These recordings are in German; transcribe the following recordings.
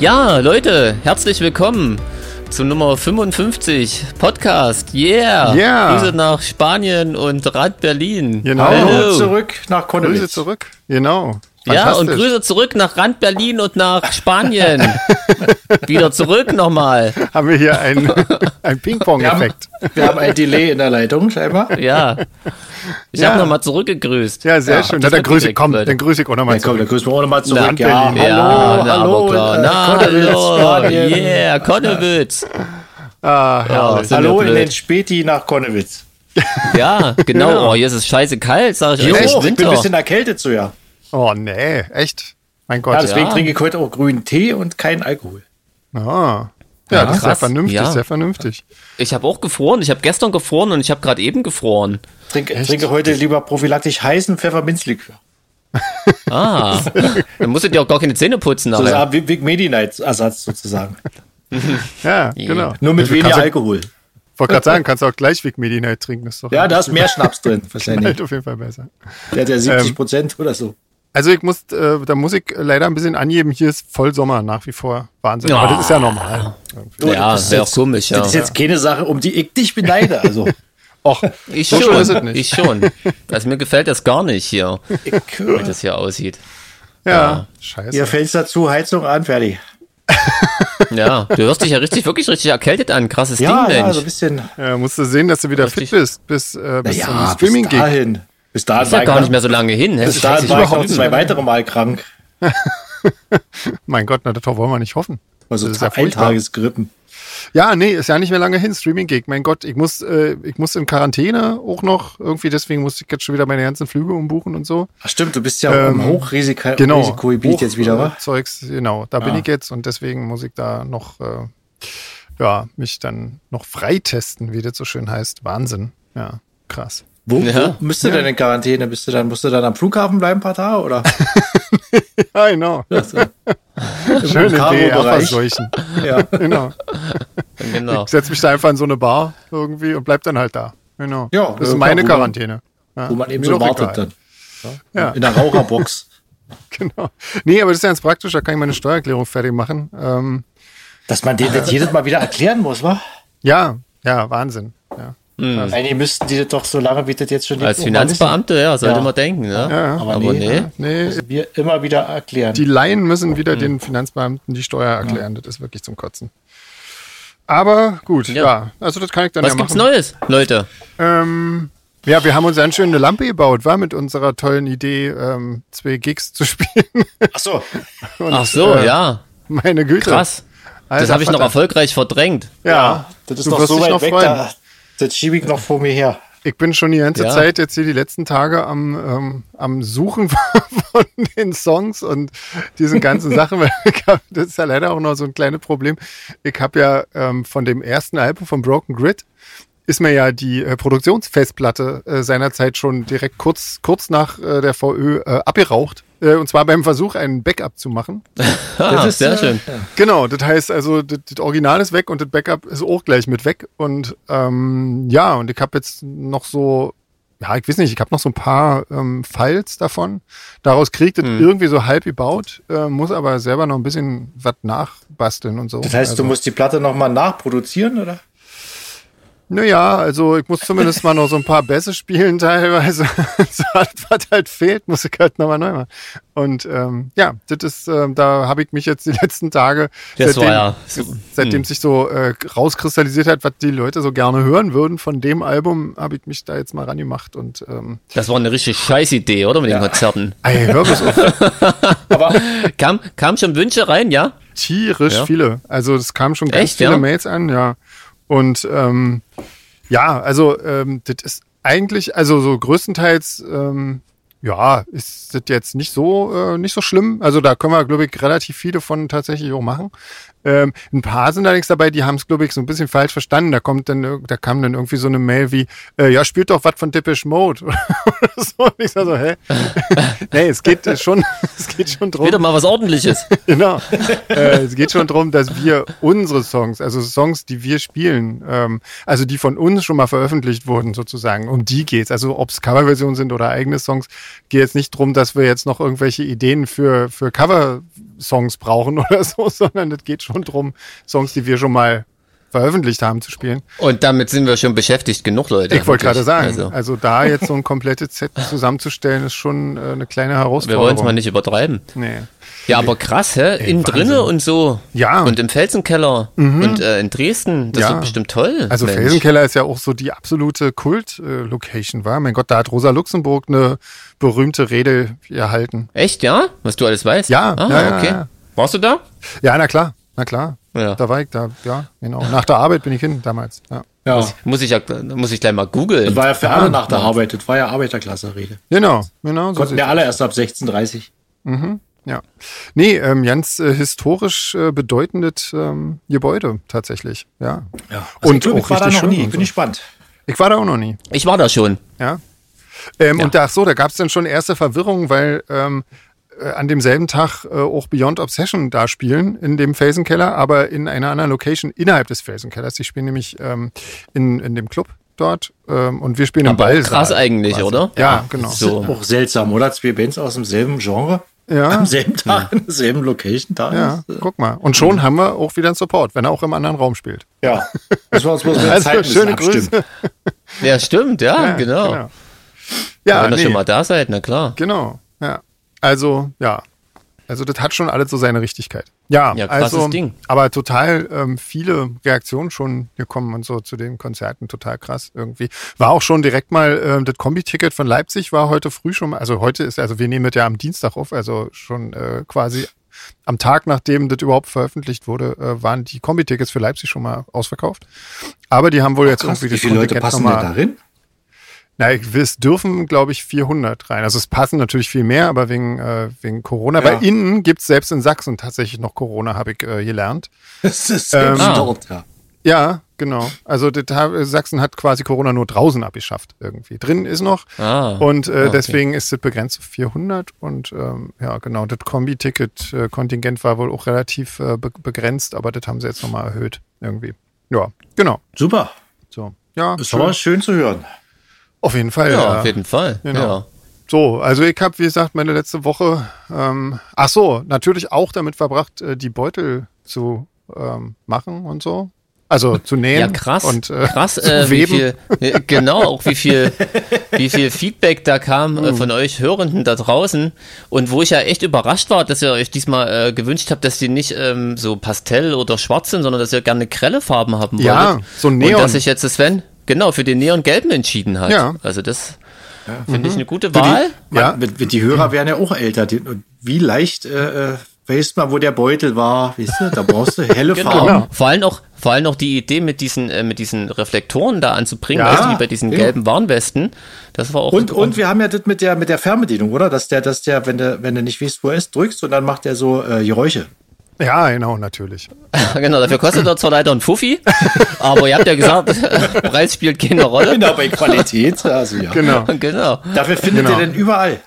Ja, Leute, herzlich willkommen zu Nummer 55 Podcast. Yeah! Yeah. Grüße nach Spanien und Rad Berlin. Genau. Hallo zurück nach Konnewitz. Grüße zurück. Genau. Ja, und. Grüße zurück nach Rand Berlin und nach Spanien. Wieder zurück nochmal. Haben wir hier einen, einen Ping-Pong-Effekt. Wir haben ein Delay in der Leitung, scheinbar. Ja. Ich Ja. habe nochmal zurückgegrüßt. Ja, sehr Ja, schön. Na, dann grüße ich, direkt, komm, Leute. dann grüße ich auch nochmal Ja, komm, dann zurück. grüßen wir auch nochmal Na, zurück. Ja, Berlin. hallo, ja, na, hallo, klar. äh, Na, Konnewitz, hallo. Yeah, Konnewitz. Ah, sind Hallo wir in den Späti nach Konnewitz. Ja, genau. Ja. Oh, hier ist es scheiße kalt, sag ich ist ich bin ein bisschen erkältet so, ja. Oh, nee, echt? Mein Ja, Gott. deswegen Ja. trinke ich heute auch grünen Tee und keinen Alkohol. Ah. Ja, das ist sehr krass. vernünftig, Ja. sehr vernünftig. Ich habe auch gefroren. Ich habe gestern gefroren und ich habe gerade eben gefroren. Trinke, trinke heute lieber prophylaktisch heißen Pfefferminzlikör. Ah, dann musst du dir auch gar keine Zähne putzen So nachher. ein Big Medi Night Ersatz sozusagen. Ja, genau. Nur mit Du weniger Alkohol. wollte gerade sagen, kannst du auch gleich Vic Medi Night trinken. Das ist doch Ja, da ist mehr Schnaps drin, wahrscheinlich. halt auf jeden Fall besser. Der hat ja 70 Prozent oder so. Also ich muss, äh, da muss ich leider ein bisschen angeben, hier ist voll Sommer nach wie vor. Wahnsinn. Aber das ist ja normal. Du, Ja, das ist wäre auch jetzt- komisch, ja. Das ist jetzt keine Sache, um die ich dich beneide. Also, Och, Ich so schon, ist es nicht. ich schon. Also mir gefällt das gar nicht hier, ich, wie das hier aussieht. ja, scheiße. ihr Fenster zu, Heizung an, fertig. Ja, du hörst dich ja richtig, wirklich richtig erkältet an. Krasses Ja, Ding, ja, Mensch. so ein bisschen. Ja, musst du sehen, dass du wieder Richtig. fit bist, bis, äh, bis zum Ja, Streaming bis geht. dahin. Bis dahin ist ja gar nicht mehr so lange hin. Bis Hättest dahin war ich noch zwei weitere Mal krank. Mein Gott, na, das wollen wir nicht hoffen. Also Das ist ja ein furchtbar. Tagesgrippen. Ja, nee, ist ja nicht mehr lange hin, Streaming-Gig. Mein Gott, ich muss, äh, ich muss in Quarantäne auch noch. Irgendwie, deswegen muss ich jetzt schon wieder meine ganzen Flüge umbuchen und so. Ach stimmt, du bist ja im Hochrisiko Genau. Hoch- jetzt wieder, äh, wa? Zeugs, genau, da bin Ah. ich jetzt und deswegen muss ich da noch, äh, ja, mich dann noch freitesten, wie das so schön heißt. Wahnsinn. Ja, krass. Wo, Ja. wo bist du denn in Quarantäne? Bist du dann, musst du dann am Flughafen bleiben ein paar Tage oder? Ja, genau. Schön in Cargo-Bereich. verseuchen. ja. Genau. Genau. Ich setze mich da einfach in so eine Bar irgendwie und bleib dann halt da. Genau. Ja, das ist äh, meine wo man- Quarantäne. Ja, Wo man eben so wartet egal. dann. Ja. In der Raucherbox. Genau. Nee, aber das ist ja ganz praktisch, da kann ich meine Steuererklärung fertig machen. Ähm, Dass man den das jedes Mal wieder erklären muss, wa? ja, ja, Wahnsinn. Ja. Eigentlich müssten die das doch so lange, wie das jetzt schon Als mal wissen. Finanzbeamte, ja, sollte Ja. man denken, ne? Ja, Aber, Aber nee, nee. Nee, müssen wir immer wieder erklären. die Laien müssen wieder den Finanzbeamten die Steuer erklären. Das ist wirklich zum Kotzen. Aber gut, ja. Ja. Also das kann ich dann Was ja gibt's machen. Neues, Leute? Ähm, ja, wir haben uns eine schöne Lampe gebaut, war mit unserer tollen Idee, ähm, zwei Gigs zu spielen. Ach so. Und, Ach so, äh, ja, Meine Güte. krass. Das Alter habe ich noch erfolgreich verdrängt. Ja, Das ist du noch wirst so weit noch weg, da, das schiebe ich noch vor mir her. Ich bin schon die ganze Ja. Zeit jetzt hier die letzten Tage am, ähm, am Suchen von den Songs und diesen ganzen Sachen. weil ich hab, das ist ja leider auch noch so ein kleines Problem. Ich habe ja ähm, von dem ersten Album von Broken Grid ist mir ja die äh, Produktionsfestplatte äh, seinerzeit schon direkt kurz, kurz nach äh, der VÖ äh, abgeraucht. Äh, und zwar beim Versuch, einen Backup zu machen. Ah, ist, sehr äh, schön. Genau, das heißt also, das, das Original ist weg und das Backup ist auch gleich mit weg. Und ähm, ja, und ich habe jetzt noch so, ja, ich weiß nicht, ich habe noch so ein paar ähm, Files davon. Daraus kriegt das irgendwie so halb gebaut, äh, muss aber selber noch ein bisschen was nachbasteln und so. Das heißt, also, du musst die Platte nochmal nachproduzieren, oder? Naja, also ich muss zumindest mal noch so ein paar Bässe spielen teilweise. was halt fehlt, muss ich halt nochmal neu machen. Und ähm, ja, das ist, ähm, da habe ich mich jetzt die letzten Tage, Das seitdem, ja so- seitdem sich so äh, rauskristallisiert hat, was die Leute so gerne hören würden von dem Album, habe ich mich da jetzt mal rangemacht und ähm, Das war eine richtig scheiß Idee, oder? Mit den Konzerten. ey, hör bis auf, Aber Kam, kam schon Wünsche rein, ja? tierisch Ja. viele. Also es kamen schon ganz Echt, viele ja? Mails an, ja. Und ähm, ja, also ähm, das ist eigentlich, also so größtenteils, ähm, ja, ist das jetzt nicht so äh, nicht so schlimm. Also da können wir, glaube ich, relativ viele von tatsächlich auch machen. Ähm, ein paar sind allerdings dabei, die haben es, glaube ich, so ein bisschen falsch verstanden. Da kommt dann, da kam dann irgendwie so eine Mail wie, äh, ja, spielt doch was von Depeche Mode oder so. Und ich sag so, hä? nee, es geht äh, schon, es geht schon drum. Wieder mal was ordentliches. Genau. äh, es geht schon darum, dass wir unsere Songs, also Songs, die wir spielen, ähm, also die von uns schon mal veröffentlicht wurden, sozusagen, um die geht's. Also ob es Coverversionen sind oder eigene Songs, geht jetzt nicht drum, dass wir jetzt noch irgendwelche Ideen für, für Cover-Songs brauchen oder so, sondern es geht schon drum, Songs, die wir schon mal veröffentlicht haben, zu spielen. Und damit sind wir schon beschäftigt genug, Leute. Ich wollte gerade sagen, Also, also. da jetzt so ein komplettes Set zusammenzustellen, ist schon äh, eine kleine wir Herausforderung. wollen es mal nicht übertreiben. Nee. Ja, aber krass, hä? Innen drinne und so. Ja. Und im Felsenkeller. Und äh, in Dresden. Das Ja. wird bestimmt toll. Also Mensch. Felsenkeller ist ja auch so die absolute Kult-Location, war. Mein Gott, da hat Rosa Luxemburg eine berühmte Rede erhalten. Echt, ja? Was du alles weißt? Ja, ah, ja, ja, okay. ja. Warst du da? Ja, na klar, na klar. Ja. Da war ich da, ja, genau. Nach der Arbeit bin ich hin damals. Ja. Ja. Muss ich, ja, muss ich gleich mal googeln. Das war ja für alle nach der Arbeit, das war ja Arbeiterklasse-Rede. Genau, genau. So Konnten ja alle erst ab 16.30 Ja. Nee, ähm, ganz äh, historisch äh, bedeutendes ähm, Gebäude tatsächlich. Ja. Ja. Und ich, glaub, ich auch war da noch nie, bin so. ich gespannt. Ich war da auch noch nie. Ich war da schon. Ja. Ähm, Ja. Und da, ach so, da gab es dann schon erste Verwirrung, weil ähm, äh, an demselben Tag äh, auch Beyond Obsession da spielen, in dem Felsenkeller, aber in einer anderen Location innerhalb des Felsenkellers. Die spielen nämlich ähm, in, in dem Club dort ähm, und wir spielen im Aber Ball. krass eigentlich, oder? Ja, genau. So. Auch seltsam, oder? Zwei Bands aus demselben Genre, Ja, am selben Tag, in derselben Location da ja, ist. äh, guck mal. Und schon haben wir auch wieder einen Support, wenn er auch im anderen Raum spielt. Ja. Das war uns bloß mit Also Zeit schöne. Grüße. Ja, stimmt, ja, Ja, genau. genau. Ja, Wenn ihr nee. schon mal da seid, na klar. Genau, ja. Also, ja. Also, das hat schon alles so seine Richtigkeit. Ja, Ja, krasses also, Ding. aber total ähm, viele Reaktionen schon gekommen und so zu den Konzerten. Total krass irgendwie. War auch schon direkt mal, ähm, das Kombi-Ticket von Leipzig war heute früh schon mal, also heute ist, also wir nehmen das ja am Dienstag auf, also schon äh, quasi am Tag, nachdem das überhaupt veröffentlicht wurde, äh, waren die Kombi-Tickets für Leipzig schon mal ausverkauft. Aber die haben wohl jetzt Krass, irgendwie wie das viele Leute passen mal- darin? Na, ich- es dürfen, glaube ich, 400 rein. Also es passen natürlich viel mehr, aber wegen, äh, wegen Corona. Ja. Weil innen gibt's selbst in Sachsen tatsächlich noch Corona, habe ich äh, gelernt. Das ist Ähm, selbst Ah. dort, ja. Ja, genau. Also Sachsen hat quasi Corona nur draußen abgeschafft irgendwie. Drin ist noch. Ah, Und äh, okay. deswegen ist es begrenzt auf 400. Und ähm, ja, genau, das Kombi-Ticket-Kontingent war wohl auch relativ äh, be begrenzt, aber das haben sie jetzt nochmal erhöht irgendwie. Ja, genau. Super. So. Ja, Das schön. war schön zu hören. Auf jeden Fall. ja, ja. auf jeden Fall. Genau. Ja. So, also ich habe, wie gesagt, meine letzte Woche, ähm, ach so, natürlich auch damit verbracht, äh, die Beutel zu ähm, machen und so. Also zu nähen Ja, krass. und äh, krass, zu äh, wie weben. viel, äh, genau, auch wie viel, wie viel Feedback da kam Mhm. von euch Hörenden da draußen. Und wo ich ja echt überrascht war, dass ihr euch diesmal gewünscht habt, dass die nicht ähm, so Pastell oder schwarz sind, sondern dass ihr gerne grelle Farben haben wolltet. Ja, so Und Neon. dass sich jetzt Sven genau für den Neon-Gelben entschieden hat. Ja. Also das finde Mhm. ich eine gute Wahl. Ja, Man, die, die Hörer werden ja auch älter. Die, und wie leicht äh, äh, weißt man, wo der Beutel war? Weißt du, da brauchst du helle Genau. Farben. Vor allem auch, vor allem auch die Idee mit diesen, äh, mit diesen Reflektoren da anzubringen, Ja, weißt du, wie bei diesen ja. gelben Warnwesten. Das war auch Und, und wir haben ja das mit der, mit der Fernbedienung, oder? Dass der, dass der, wenn du, wenn du nicht weißt, wo er ist, drückst und dann macht er so äh, Geräusche. Ja, genau, natürlich. genau, dafür kostet er zwar leider ein Fuffi, aber ihr habt ja gesagt, Preis spielt keine Rolle. Genau, bei Qualität. Also, ja. Genau. Genau, Dafür findet Genau. ihr den überall.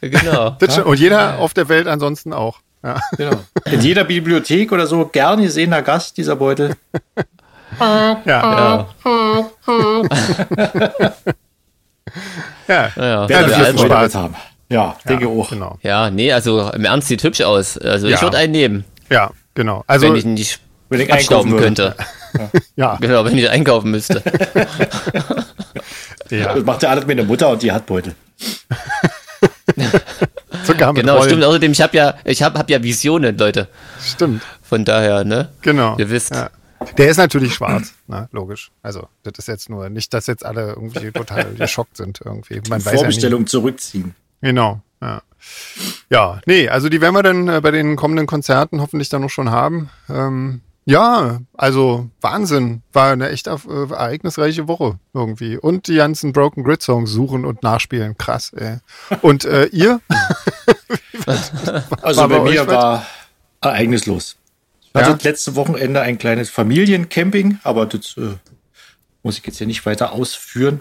genau. Und jeder auf der Welt ansonsten auch. Ja. Genau. In jeder Bibliothek oder so gern gesehener Gast, dieser Beutel. Ja, Ja, ja. ja, Werden Ja, wird viel Freude Spaß. Ja, denke auch. Genau. ja, nee, also im Ernst sieht hübsch aus. Also ich Ja. würde einen nehmen, Ja, genau. Also, wenn ich ihn nicht Wenn ich abstauben einkaufen könnte. ja, Genau, wenn ich einkaufen müsste. ja, Das macht ja alles mit der Mutter und die hat Beutel. sogar mit Genau, Rollen. stimmt. Außerdem, ich habe ja, ich habe hab ja Visionen, Leute. Stimmt, Von daher, ne? genau. Ihr wisst. Ja. Der ist natürlich schwarz, ne? logisch. Also, das ist jetzt nur, nicht, dass jetzt alle irgendwie total geschockt sind irgendwie. Man ja. Vorbestellung zurückziehen. Genau, ja. Ja, nee, also die werden wir dann äh, bei den kommenden Konzerten hoffentlich dann noch schon haben. Ähm, ja, also Wahnsinn. War eine echt äh, ereignisreiche Woche irgendwie. Und die ganzen Broken Grid Songs suchen und nachspielen. Krass, ey. Und äh, ihr? Also bei mir war ereignislos. Ich hatte letzte Wochenende ein kleines Familiencamping, aber das äh, muss ich jetzt hier nicht weiter ausführen.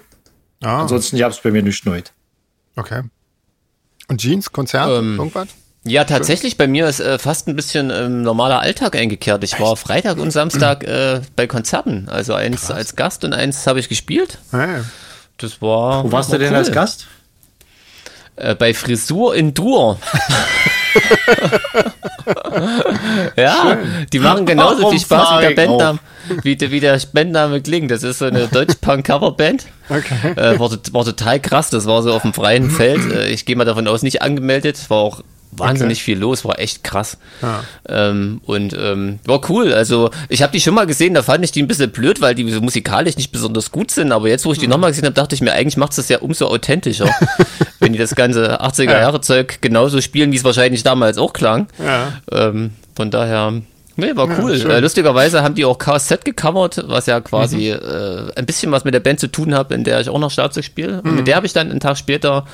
Ah, Ansonsten gab es bei mir nicht neu. okay. Und Jeans, Konzert, Ähm, irgendwas? Ja, tatsächlich, bei mir ist äh, fast ein bisschen ähm, normaler Alltag eingekehrt. Ich war Freitag und Samstag äh, bei Konzerten. Also eins als Gast und eins habe ich gespielt. Hey. Das war. Wo warst war du denn cool. als Gast? Äh, bei Frisur in Dur. ja, die machen genauso viel Spaß wie der ich Bandname, wie, der- wie der Bandname klingt. Das ist so eine Deutsch-Punk-Coverband. Okay. Äh, war, war total krass. Das war so auf dem freien Feld. Äh, ich gehe mal davon aus, nicht angemeldet. War auch wahnsinnig viel los. War echt krass. Ja. Ähm, und ähm, war cool. Also ich habe die schon mal gesehen. Da fand ich die ein bisschen blöd, weil die so musikalisch nicht besonders gut sind. Aber jetzt, wo ich die nochmal gesehen habe, dachte ich mir, eigentlich macht das ja umso authentischer, wenn die das ganze 80er-Jahre-Zeug genauso spielen, wie es wahrscheinlich damals auch klang. Ja. Ähm, von daher, nee, war cool. schön. äh, lustigerweise haben die auch KZ gecovert, was ja quasi äh, ein bisschen was mit der Band zu tun hat, in der ich auch noch Schlagzeug spiele. Und mit der habe ich dann einen Tag später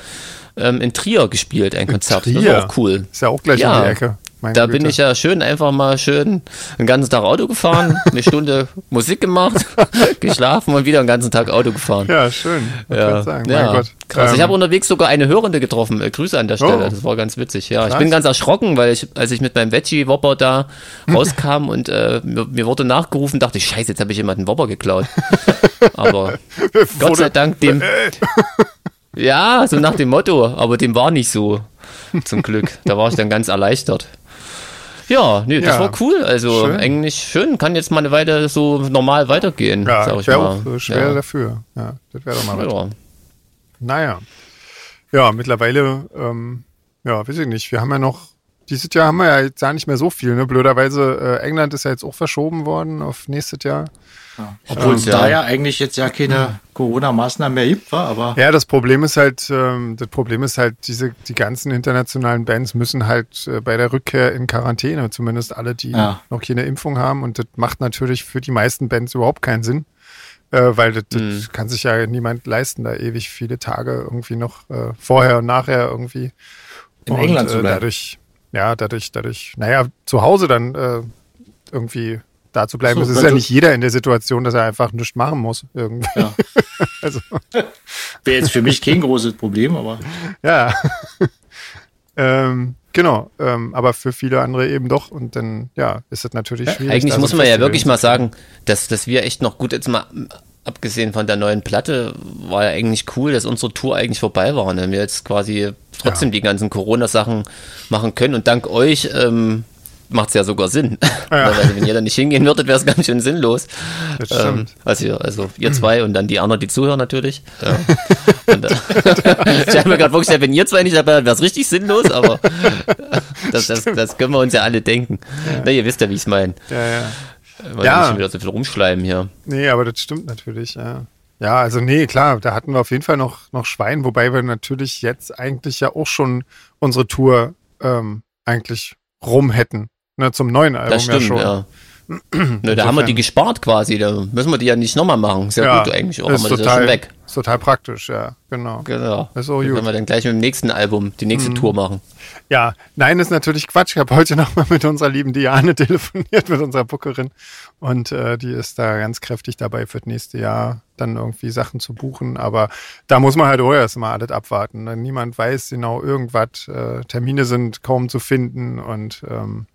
ähm, in Trier gespielt, ein Konzert. Das Trier? war auch cool. Ist ja auch gleich Ja, um die Ecke. Meine Da Güte. bin ich ja schön einfach mal schön den ganzen Tag Auto gefahren, eine Stunde Musik gemacht, geschlafen und wieder den ganzen Tag Auto gefahren. Ja, schön. Ich Ja, sagen. ja mein Gott. krass. Ähm, ich habe unterwegs sogar eine Hörende getroffen. Äh, Grüße an der Stelle. Oh. Das war ganz witzig. Ja, ich Krass. bin ganz erschrocken, weil ich, als ich mit meinem Veggie-Wopper da rauskam und äh, mir, mir wurde nachgerufen, dachte ich, scheiße, jetzt habe ich jemanden Wopper geklaut. Aber Gott sei Dank dem. Ja, so nach dem Motto, aber dem war nicht so. Zum Glück. Da war ich dann ganz erleichtert. Ja, nee, das Ja, war cool. Also schön. eigentlich schön, kann jetzt mal eine Weile so normal weitergehen, ja, sag ich wäre mal. auch äh, schwer ja. dafür. Ja, das wäre doch mal. Ja. Naja. Ja, mittlerweile, ähm, ja, weiß ich nicht. Wir haben ja noch, dieses Jahr haben wir ja jetzt gar nicht mehr so viel. Ne? Blöderweise, äh, England ist ja jetzt auch verschoben worden auf nächstes Jahr. Obwohl es Ja. da ja eigentlich jetzt ja keine Corona-Maßnahmen mehr gibt, war, aber Ja, das Problem ist halt, ähm, das Problem ist halt, diese, die ganzen internationalen Bands müssen halt äh, bei der Rückkehr in Quarantäne, zumindest alle, die Ja. noch keine Impfung haben. Und das macht natürlich für die meisten Bands überhaupt keinen Sinn. Äh, weil das, das Mhm. kann sich ja niemand leisten, da ewig viele Tage irgendwie noch äh, vorher und nachher irgendwie In und, England zu äh, bleiben. dadurch, ja, dadurch, dadurch, naja, zu Hause dann äh, irgendwie da zu bleiben. So, es ist wenn ja nicht jeder in der Situation, dass er einfach nichts machen muss. Irgendwie. ja. Also, wäre jetzt für mich kein großes Problem, aber ja. ähm, genau, ähm, aber für viele andere eben doch. Und dann, ja, ist das natürlich schwierig. Eigentlich da so muss man ja wirklich mal sagen, dass, dass wir echt noch gut, jetzt mal abgesehen von der neuen Platte, war ja eigentlich cool, dass unsere Tour eigentlich vorbei war. Und wir jetzt quasi trotzdem die ganzen Corona-Sachen machen können. Und dank euch ähm, macht es ja sogar Sinn. Ja. Weil wenn ihr da nicht hingehen würdet, wäre es ganz schön sinnlos. Das Ähm, also, ihr- also ihr zwei und dann die anderen, die zuhören natürlich. Ja. Und, äh, ich habe mir gerade vorgestellt, wenn ihr zwei nicht dabei wärt, wäre es richtig sinnlos, aber das, das, das können wir uns ja alle denken. Na, ihr wisst ja, wie ich es meine. Ja, ja. Weil Ja. wir schon wieder so viel rumschleimen hier. Nee, aber das stimmt natürlich, ja. Ja, also nee, klar, da hatten wir auf jeden Fall noch, noch Schwein, wobei wir natürlich jetzt eigentlich ja auch schon unsere Tour ähm, eigentlich rum hätten. Ne, zum neuen Album Das stimmt, ja schon. ja. Nö, da haben wir die gespart quasi, da müssen wir die ja nicht nochmal machen. Sehr Ja, gut eigentlich auch, ist haben wir das ja total, schon weg. Ist total praktisch, ja, genau. Genau. Ist auch können wir dann gleich mit dem nächsten Album die nächste Tour machen. Ja, nein, ist natürlich Quatsch. Ich habe heute noch mal mit unserer lieben Diane telefoniert, mit unserer Bookerin. Und äh, die ist da ganz kräftig dabei für das nächste Jahr dann irgendwie Sachen zu buchen. Aber da muss man halt auch erst mal alles abwarten. ne? Niemand weiß genau irgendwas. Äh, Termine sind kaum zu finden und ähm,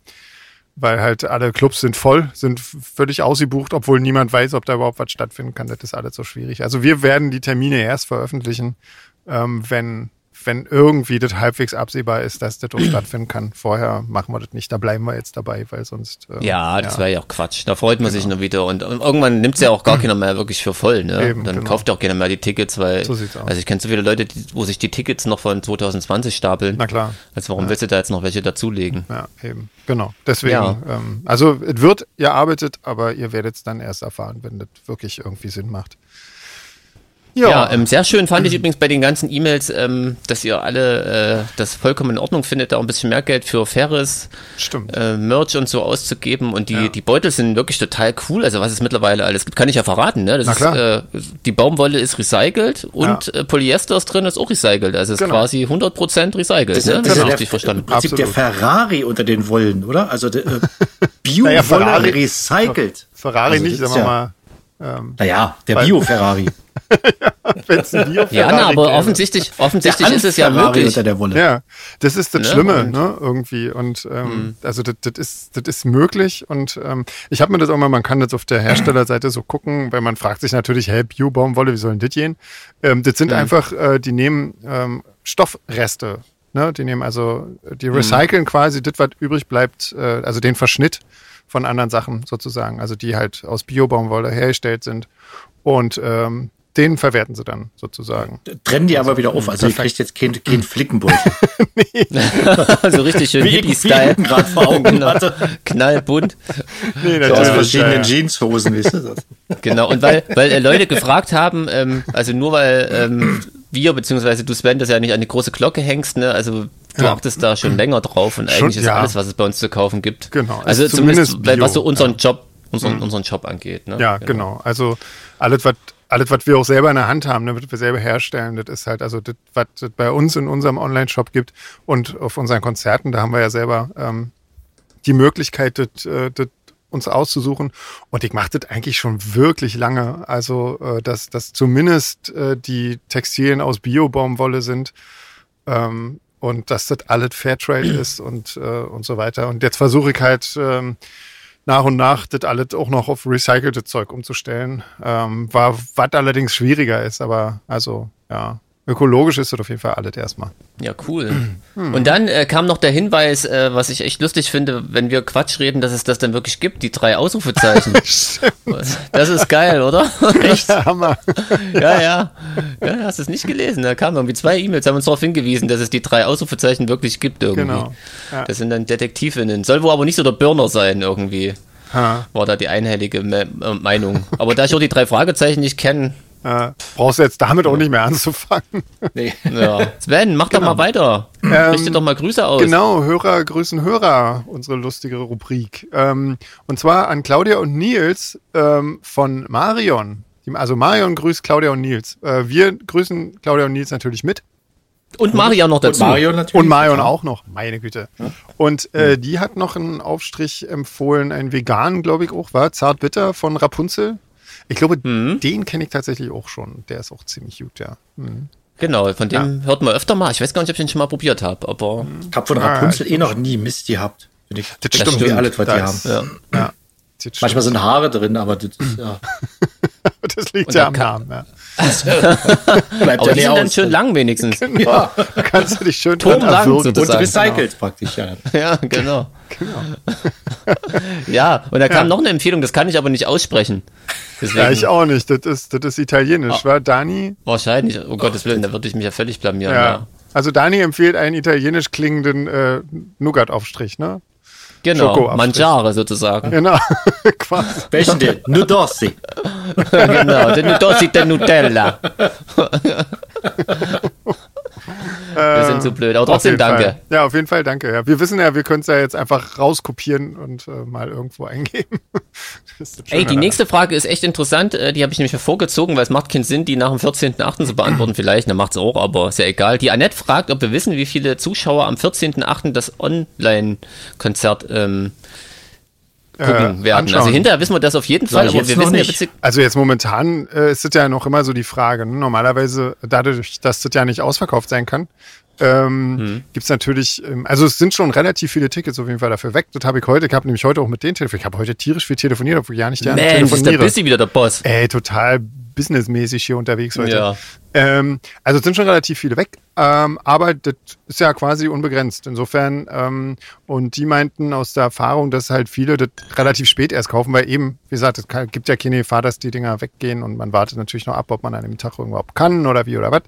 weil halt alle Clubs sind voll, sind völlig ausgebucht, obwohl niemand weiß, ob da überhaupt was stattfinden kann. Das ist alles so schwierig. Also wir werden die Termine erst veröffentlichen, ähm, wenn, wenn irgendwie das halbwegs absehbar ist, dass das auch stattfinden kann. Vorher machen wir das nicht, da bleiben wir jetzt dabei, weil sonst. ähm, Ja, das wäre ja auch Quatsch. Da freut man sich nur wieder. Und, und irgendwann nimmt es ja auch gar keiner mehr wirklich für voll. Ne? Eben, dann genau. kauft ja auch keiner mehr die Tickets, weil So sieht's aus. also ich kenne so viele Leute, die, wo sich die Tickets noch von 2020 stapeln. Na klar. Also warum willst du da jetzt noch welche dazulegen? Ja, eben. Genau. Deswegen, Ja. ähm, also es wird, ihr arbeitet, aber ihr werdet es dann erst erfahren, wenn das wirklich irgendwie Sinn macht. Ja, ja ähm, sehr schön fand ich übrigens bei den ganzen E-Mails, ähm, dass ihr alle äh, das vollkommen in Ordnung findet, da auch ein bisschen mehr Geld für faires äh, Merch und so auszugeben. Und die, ja. die Beutel sind wirklich total cool. Also was es mittlerweile alles gibt, kann ich ja verraten. Ne? Das ist, äh, die Baumwolle ist recycelt und ja. äh, Polyester ist drin, ist auch recycelt. Also es genau. ist quasi 100% recycelt. Das, ne? das ist richtig verstanden. Im Prinzip Absolut. der Ferrari unter den Wollen, oder? Also der, äh, Bio-Wolle naja, recycelt. Ferrari also, nicht, sagen wir mal. Ähm, naja, der Bio-Ferrari. ja, ja aber gäbe. offensichtlich, offensichtlich ist es ja möglich. Unter der Wolle. Ja, das ist das ne? Schlimme, und, ne, irgendwie. Und ähm, mhm. also das, das, ist, das ist möglich. Und ähm, ich habe mir das auch mal, man kann das auf der Herstellerseite so gucken, weil man fragt sich natürlich, hey, Bio-Baumwolle, wie soll denn das gehen? Ähm, das sind mhm. einfach, äh, die nehmen ähm, Stoffreste. Ne? Die nehmen also, die mhm. recyceln mhm. quasi das, was übrig bleibt, äh, also den Verschnitt von anderen Sachen sozusagen, also die halt aus Bio-Baumwolle hergestellt sind. Und ähm, den verwerten sie dann sozusagen. Trennen die aber wieder auf, also ihr kriegt jetzt kein, kein Flickenbeutel. nee. also richtig schön Hippie-Style. gerade vor Augen genau. Knallbunt. Nee, so aus verschiedenen ja. Jeanshosen, wisst ihr das? Genau, und weil, weil äh, Leute gefragt haben, ähm, also nur weil ähm, wir, beziehungsweise du Sven, das ja nicht an die große Glocke hängst, ne? Also du ja. achtest da schon länger drauf und schon, eigentlich ist ja. alles, was es bei uns zu kaufen gibt. Genau. Also, also zumindest, zumindest was so unseren Job, unseren, mhm. unseren Job angeht. Ne? Ja, genau. genau. Also alles, was alles, was wir auch selber in der Hand haben, ne, was wir selber herstellen, das ist halt, also das, was es bei uns in unserem Online-Shop gibt und auf unseren Konzerten, da haben wir ja selber ähm, die Möglichkeit, das, äh, das uns auszusuchen. Und ich mache das eigentlich schon wirklich lange. Also, äh, dass, dass zumindest äh, die Textilien aus Bio-Baumwolle sind ähm, und dass das alles Fairtrade ist und, äh, und so weiter. Und jetzt versuche ich halt ähm, nach und nach das alles auch noch auf recyceltes Zeug umzustellen. Ähm, war, was allerdings schwieriger ist, aber also, ja, ökologisch ist das auf jeden Fall alles erstmal. Ja, cool. Hm. Und dann äh, kam noch der Hinweis, äh, was ich echt lustig finde, wenn wir Quatsch reden, dass es das dann wirklich gibt, die drei Ausrufezeichen. das ist geil, oder? echt? Hammer. ja, ja. Ja, hast du es nicht gelesen? Da kamen irgendwie zwei E-Mails, haben uns darauf hingewiesen, dass es die drei Ausrufezeichen wirklich gibt irgendwie. Genau. Ja. Das sind dann Detektivinnen. Soll wohl aber nicht so der Burner sein irgendwie. Ha. War da die einhellige Me äh, Meinung. Aber da ich auch die drei Fragezeichen nicht kenne, äh, brauchst du jetzt damit auch nicht mehr anzufangen. Nee. Ja. Sven, mach genau. doch mal weiter. Ähm, Richte doch mal Grüße aus. Genau, Hörer grüßen Hörer, unsere lustige Rubrik. Ähm, und zwar an Claudia und Nils ähm, von Marion. Also Marion grüßt Claudia und Nils. Äh, wir grüßen Claudia und Nils natürlich mit. Und Marion noch dazu. Und Marion, natürlich. Und Marion auch noch, meine Güte. Ja. Und äh, die hat noch einen Aufstrich empfohlen, einen veganen, glaube ich auch, war Zartbitter von Rapunzel. Ich glaube, mhm. den kenne ich tatsächlich auch schon. Der ist auch ziemlich gut, ja. Mhm. Genau, von dem ja. hört man öfter mal. Ich weiß gar nicht, ob ich den schon mal probiert habe, aber. Ich habe von Rapunzel ah, eh noch nie Mist gehabt. Ich, das, das stimmt, wie alles, was die haben. Ja. ja. Manchmal sind Haare drin, aber das ist ja. das liegt ja am Namen, ja. Bleibt Aber ja die sind dann schön lang wenigstens. Genau. Ja. Da kannst du dich schön lang Und recycelt genau. praktisch, ja. Ja, genau. Genau. ja, und da kam ja. noch eine Empfehlung, das kann ich aber nicht aussprechen. Deswegen. Ja, ich auch nicht. Das ist, das ist italienisch, oh. war Dani? Wahrscheinlich, um oh Gottes Willen, da würde ich mich ja völlig blamieren. Ja. ja. Also Dani empfiehlt einen italienisch klingenden äh, Nougat-Aufstrich, ne? Genau, Mangiare sozusagen. Genau, quasi. Welchen denn? Nudossi. genau, der Nudossi der Nutella. Wir sind so blöd, aber trotzdem danke. Fall. Ja, auf jeden Fall danke. Ja, wir wissen ja, wir können es ja jetzt einfach rauskopieren und äh, mal irgendwo eingeben. Ey, die nächste Frage ist echt interessant. Äh, die habe ich nämlich vorgezogen, weil es macht keinen Sinn, die nach dem 14.8. zu beantworten. Vielleicht, dann macht es auch, aber ist ja egal. Die Annette fragt, ob wir wissen, wie viele Zuschauer am 14.8. das Online-Konzert ähm, gucken äh, werden. Anschauen. Also hinterher wissen wir das auf jeden Fall. aber wir wissen ja, also jetzt momentan äh, ist das ja noch immer so die Frage. Ne? Normalerweise, dadurch, dass das ja nicht ausverkauft sein kann, ähm, hm. gibt es natürlich, ähm, also es sind schon relativ viele Tickets auf jeden Fall dafür weg. Das habe ich heute, ich habe nämlich heute auch mit denen telefoniert. Ich habe heute tierisch viel telefoniert, obwohl ich ja nicht gerne telefoniere. ist der Busy wieder der Boss. Ey, total businessmäßig hier unterwegs heute. Ja. Ähm, also sind schon relativ viele weg, ähm, aber das ist ja quasi unbegrenzt. Insofern, ähm, und die meinten aus der Erfahrung, dass halt viele das relativ spät erst kaufen, weil eben, wie gesagt, es gibt ja keine Gefahr, dass die Dinger weggehen und man wartet natürlich noch ab, ob man an dem Tag überhaupt kann oder wie oder was.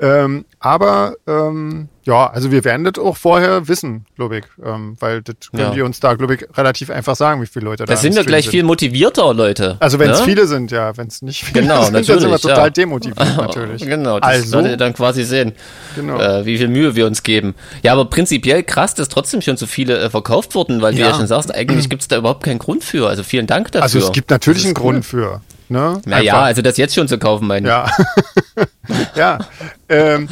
Ähm, aber ähm, ja, also wir werden das auch vorher wissen, glaube ich, ähm, weil das können ja. die uns da, glaube ich, relativ einfach sagen, wie viele Leute da sind. Das sind ja gleich sind. viel motivierter Leute. Also wenn es ne? viele sind, ja, wenn es nicht viele genau, sind, dann sind wir total ja. demotiviert natürlich. Genau, das also, solltet ihr dann quasi sehen, genau. äh, wie viel Mühe wir uns geben. Ja, aber prinzipiell krass, dass trotzdem schon so viele äh, verkauft wurden, weil ja. du ja schon sagst, eigentlich gibt es da überhaupt keinen Grund für. Also vielen Dank dafür. Also es gibt natürlich einen cool. Grund für. Ne? Naja, also das jetzt schon zu kaufen, meine ich. Ja. ja. Ähm.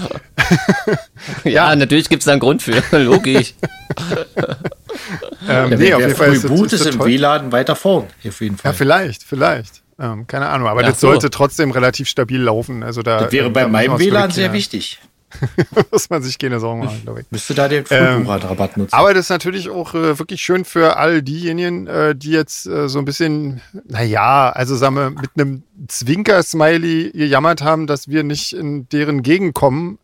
ja. ja, natürlich gibt es da einen Grund für, logisch. ähm, nee, auf jeden Fall ist, ist, ist im WLAN weiter vorn, auf jeden Fall. Ja, vielleicht, vielleicht. Ähm, keine Ahnung, aber ja, das so. sollte trotzdem relativ stabil laufen. Also da, das wäre bei meinem WLAN sehr wichtig. muss man sich keine Sorgen machen, glaube ich. Müsste da den Frühbucherrabatt ähm, nutzen. Aber das ist natürlich auch äh, wirklich schön für all diejenigen, äh, die jetzt äh, so ein bisschen, naja, also sagen wir, mit einem Zwinker-Smiley gejammert haben, dass wir nicht in deren Gegend kommen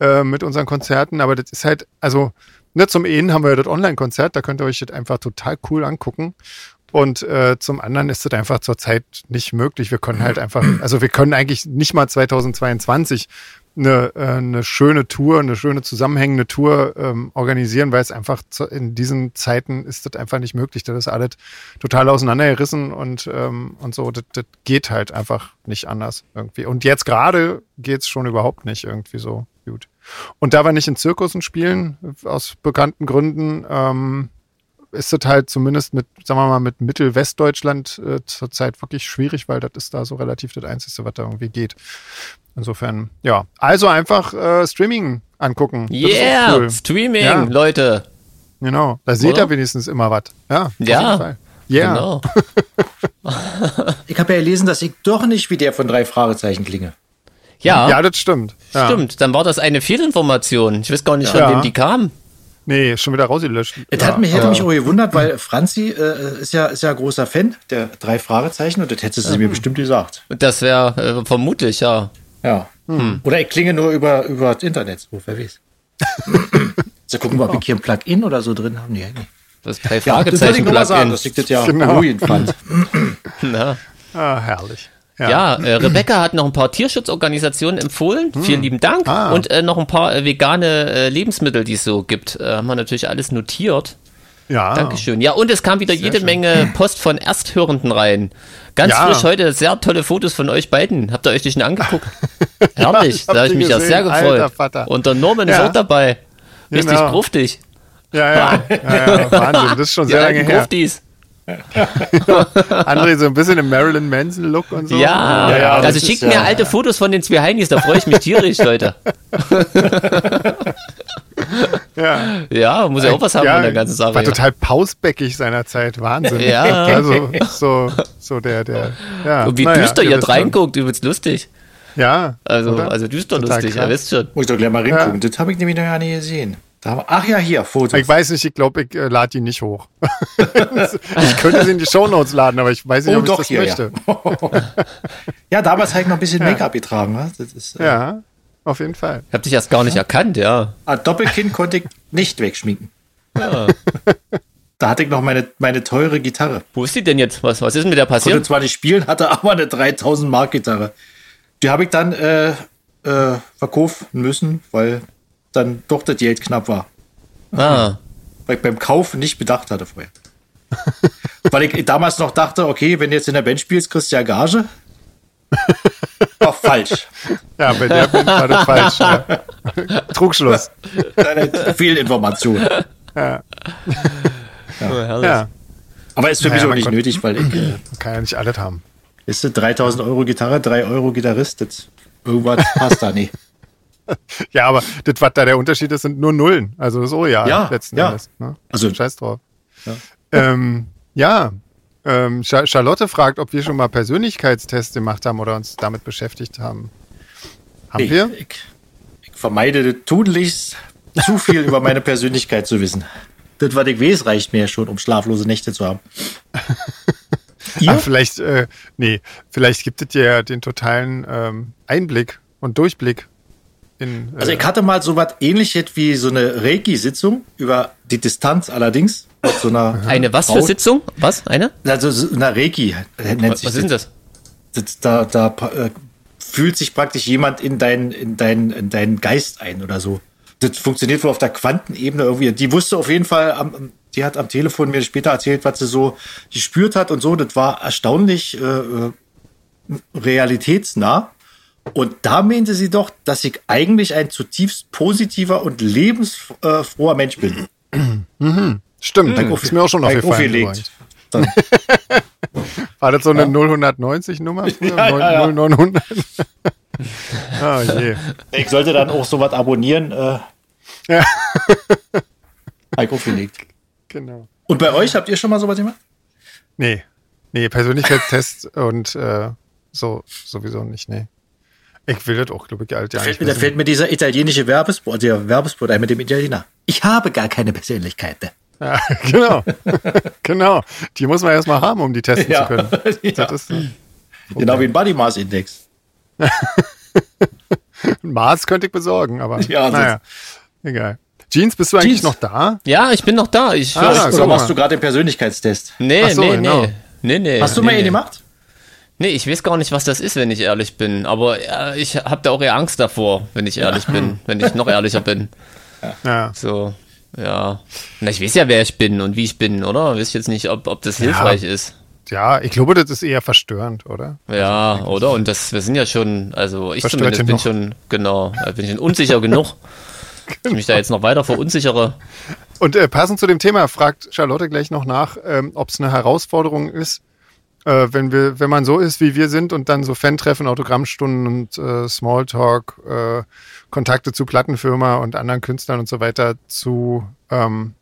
äh, mit unseren Konzerten. Aber das ist halt, also, ne, zum einen haben wir ja das Online-Konzert, da könnt ihr euch das einfach total cool angucken. Und äh, zum anderen ist das einfach zurzeit nicht möglich. Wir können halt einfach, also wir können eigentlich nicht mal 2022 eine, äh, eine schöne Tour, eine schöne zusammenhängende Tour ähm, organisieren, weil es einfach zu, in diesen Zeiten ist das einfach nicht möglich. Das ist alles total auseinandergerissen und, ähm, und so. Das, das geht halt einfach nicht anders irgendwie. Und jetzt gerade geht's schon überhaupt nicht irgendwie so gut. Und da wir nicht in Zirkusen spielen, aus bekannten Gründen, ähm, ist das halt zumindest mit, sagen wir mal, mit Mittelwestdeutschland äh, zurzeit wirklich schwierig, weil das ist da so relativ das Einzige, was da irgendwie geht. Insofern, ja. Also einfach äh, Streaming angucken. Das yeah, cool. Streaming, ja. Leute. Genau, da seht ihr wenigstens immer was. Ja, ja. Yeah. Genau. ich habe ja gelesen, dass ich doch nicht wie der von drei Fragezeichen klinge. Ja. Ja, das stimmt. Ja. Stimmt, dann war das eine Fehlinformation. Ich weiß gar nicht, von ja. wem die kam. Nee, schon wieder rausgelöscht. Es hat mich, hätte mich auch gewundert, weil Franzi äh, ist ja ist ja großer Fan der drei Fragezeichen und das hätte sie mhm. mir bestimmt gesagt. Das wäre äh, vermutlich, ja. Ja. Hm. Oder ich klinge nur über, über das Internet, so, wer weiß. so gucken wir, ob ich hier ein Plugin oder so drin habe. Nee, nee. Das drei Fragezeichen ja, das Plugin. Das liegt das ja genau. ruhig fand. Na. Ah, herrlich. Ja, ja äh, Rebecca hat noch ein paar Tierschutzorganisationen empfohlen. Hm. Vielen lieben Dank. Ah. Und äh, noch ein paar äh, vegane äh, Lebensmittel, die es so gibt. Äh, haben wir natürlich alles notiert. Ja. Dankeschön. Ja, und es kam wieder sehr jede schön. Menge Post von Ersthörenden rein. Ganz ja. frisch heute sehr tolle Fotos von euch beiden. Habt ihr euch die schon angeguckt? Herrlich, da habe ich mich gesehen. ja sehr gefreut. Und der Norman ja. ist auch dabei. Richtig genau. gruftig. Ja, ja, ja, ja, Wahnsinn, das ist schon sehr lange her. Gruftis. André so ein bisschen im Marilyn Manson-Look und so. Ja, ja, ja also schickt mir alte Fotos von den zwei Heinis, da freue ich mich tierisch, Leute. ja. ja, muss ja auch was haben ja, von der ganzen Sache. War total pausbäckig seinerzeit, Wahnsinn. Ja. Also so, so der, der, ja. Und wie naja, düster ihr reinguckt, übelst lustig. Ja. Also, also düster total lustig, krass. ihr wisst schon. Muss ich doch gleich mal reingucken, das habe ich nämlich noch gar nicht gesehen. Da, ach ja, hier, Fotos. Ich weiß nicht, ich glaube, ich äh, lade die nicht hoch. ich könnte sie in die Shownotes laden, aber ich weiß nicht, oh, ob doch, ich das hier, möchte. Ja. ja, damals habe ich noch ein bisschen Make-up getragen. Das ist, äh, ja, auf jeden Fall. Ich habe dich erst gar nicht ja. erkannt, ja. Ah, Doppelkinn konnte ich nicht wegschminken. Ja. Da hatte ich noch meine, meine teure Gitarre. Wo ist die denn jetzt? Was, was ist mit der passiert? Konnte zwar nicht spielen, hatte aber eine 3000 Mark Gitarre. Die habe ich dann äh, äh, verkaufen müssen, weil dann doch das Geld knapp war. Ah. Weil ich beim Kauf nicht bedacht hatte vorher. Weil ich damals noch dachte, okay, wenn du jetzt in der Band spielst, kriegst du ja Gage. War falsch. Ja, bei der Band war das falsch. Ja. Trugschluss. Eine Fehlinformation. Ja. Ja. Oh, ja. Aber ist für naja, mich auch nicht nötig, weil ich. Äh, kann ja nicht alles haben. Ist 3000 Euro Gitarre, 3 Euro Gitarrist? Das, irgendwas passt da nicht. ja, aber das, was da der Unterschied ist, sind nur Nullen. Also so ja, ja letzten ja. Endes. Ne? Also scheiß drauf. Ja, ähm, ja. Ähm, Charlotte fragt, ob wir schon mal Persönlichkeitstests gemacht haben oder uns damit beschäftigt haben. Haben ich, wir? Ich, ich vermeide tunlichst zu viel über meine Persönlichkeit zu wissen. Das, was ich weiß, reicht mir schon, um schlaflose Nächte zu haben. Ach, vielleicht, äh, nee, vielleicht gibt es dir ja den totalen ähm, Einblick und Durchblick. In, äh also ich hatte mal so was ähnliches wie so eine Reiki-Sitzung über die Distanz allerdings. So einer eine was für Sitzung? Was? Eine? Also so eine Reiki nennt was, sich Was ist das? das da, da äh, fühlt sich praktisch jemand in deinen in deinen in deinen Geist ein oder so. Das funktioniert wohl auf der Quantenebene irgendwie. Die wusste auf jeden Fall, am, die hat am Telefon mir später erzählt, was sie so gespürt hat und so. Das war erstaunlich äh, äh realitätsnah. Und da meinte sie doch, dass ich eigentlich ein zutiefst positiver und lebensfroher Mensch bin. Mhm. Stimmt, mhm. ist mir auch schon aufgefallen. War das so eine ja. 090-Nummer? Ja, ja, 0900? ah, je. Ich sollte dann auch sowas abonnieren. Äh, ja. Heiko. Genau. Und bei euch, habt ihr schon mal sowas gemacht? Nee. Nee, Persönlichkeitstest und äh, so sowieso nicht, nee. Ich will das auch, glaube ich, alt ja fällt mir, Da fällt mir dieser italienische Werbespot, der Werbespot ein mit dem Italiener. Ich habe gar keine Persönlichkeit. Ja, genau. genau. Die muss man erstmal haben, um die testen ja. zu können. Ja. Ist, okay. Genau wie ein Body Mass Index. Maß könnte ich besorgen, aber ja, naja, egal. Jeans, bist du eigentlich Jeans. noch da? Ja, ich bin noch da. Ich, ah, oder machst du gerade den Persönlichkeitstest? Nee, so, nee, genau. nee, nee, nee. Hast du nee, mal ihn gemacht? Nee, ich weiß gar nicht, was das ist, wenn ich ehrlich bin. Aber äh, ich habe da auch eher Angst davor, wenn ich ehrlich ja. bin, wenn ich noch ehrlicher bin. Ja. So, ja. Na, ich weiß ja, wer ich bin und wie ich bin, oder? Weiß ich jetzt nicht, ob, ob das hilfreich ja. ist. Ja, ich glaube, das ist eher verstörend, oder? Ja, also, oder? Und das, wir sind ja schon, also ich zumindest bin schon, genau, äh, bin ich schon unsicher genug. Genau. Ich mich da jetzt noch weiter verunsichere. Und äh, passend zu dem Thema fragt Charlotte gleich noch nach, ähm, ob es eine Herausforderung ist, äh, wenn wir, wenn man so ist, wie wir sind und dann so Fan-Treffen, Autogrammstunden und äh, Smalltalk, äh, Kontakte zu Plattenfirma und anderen Künstlern und so weiter zu, ähm,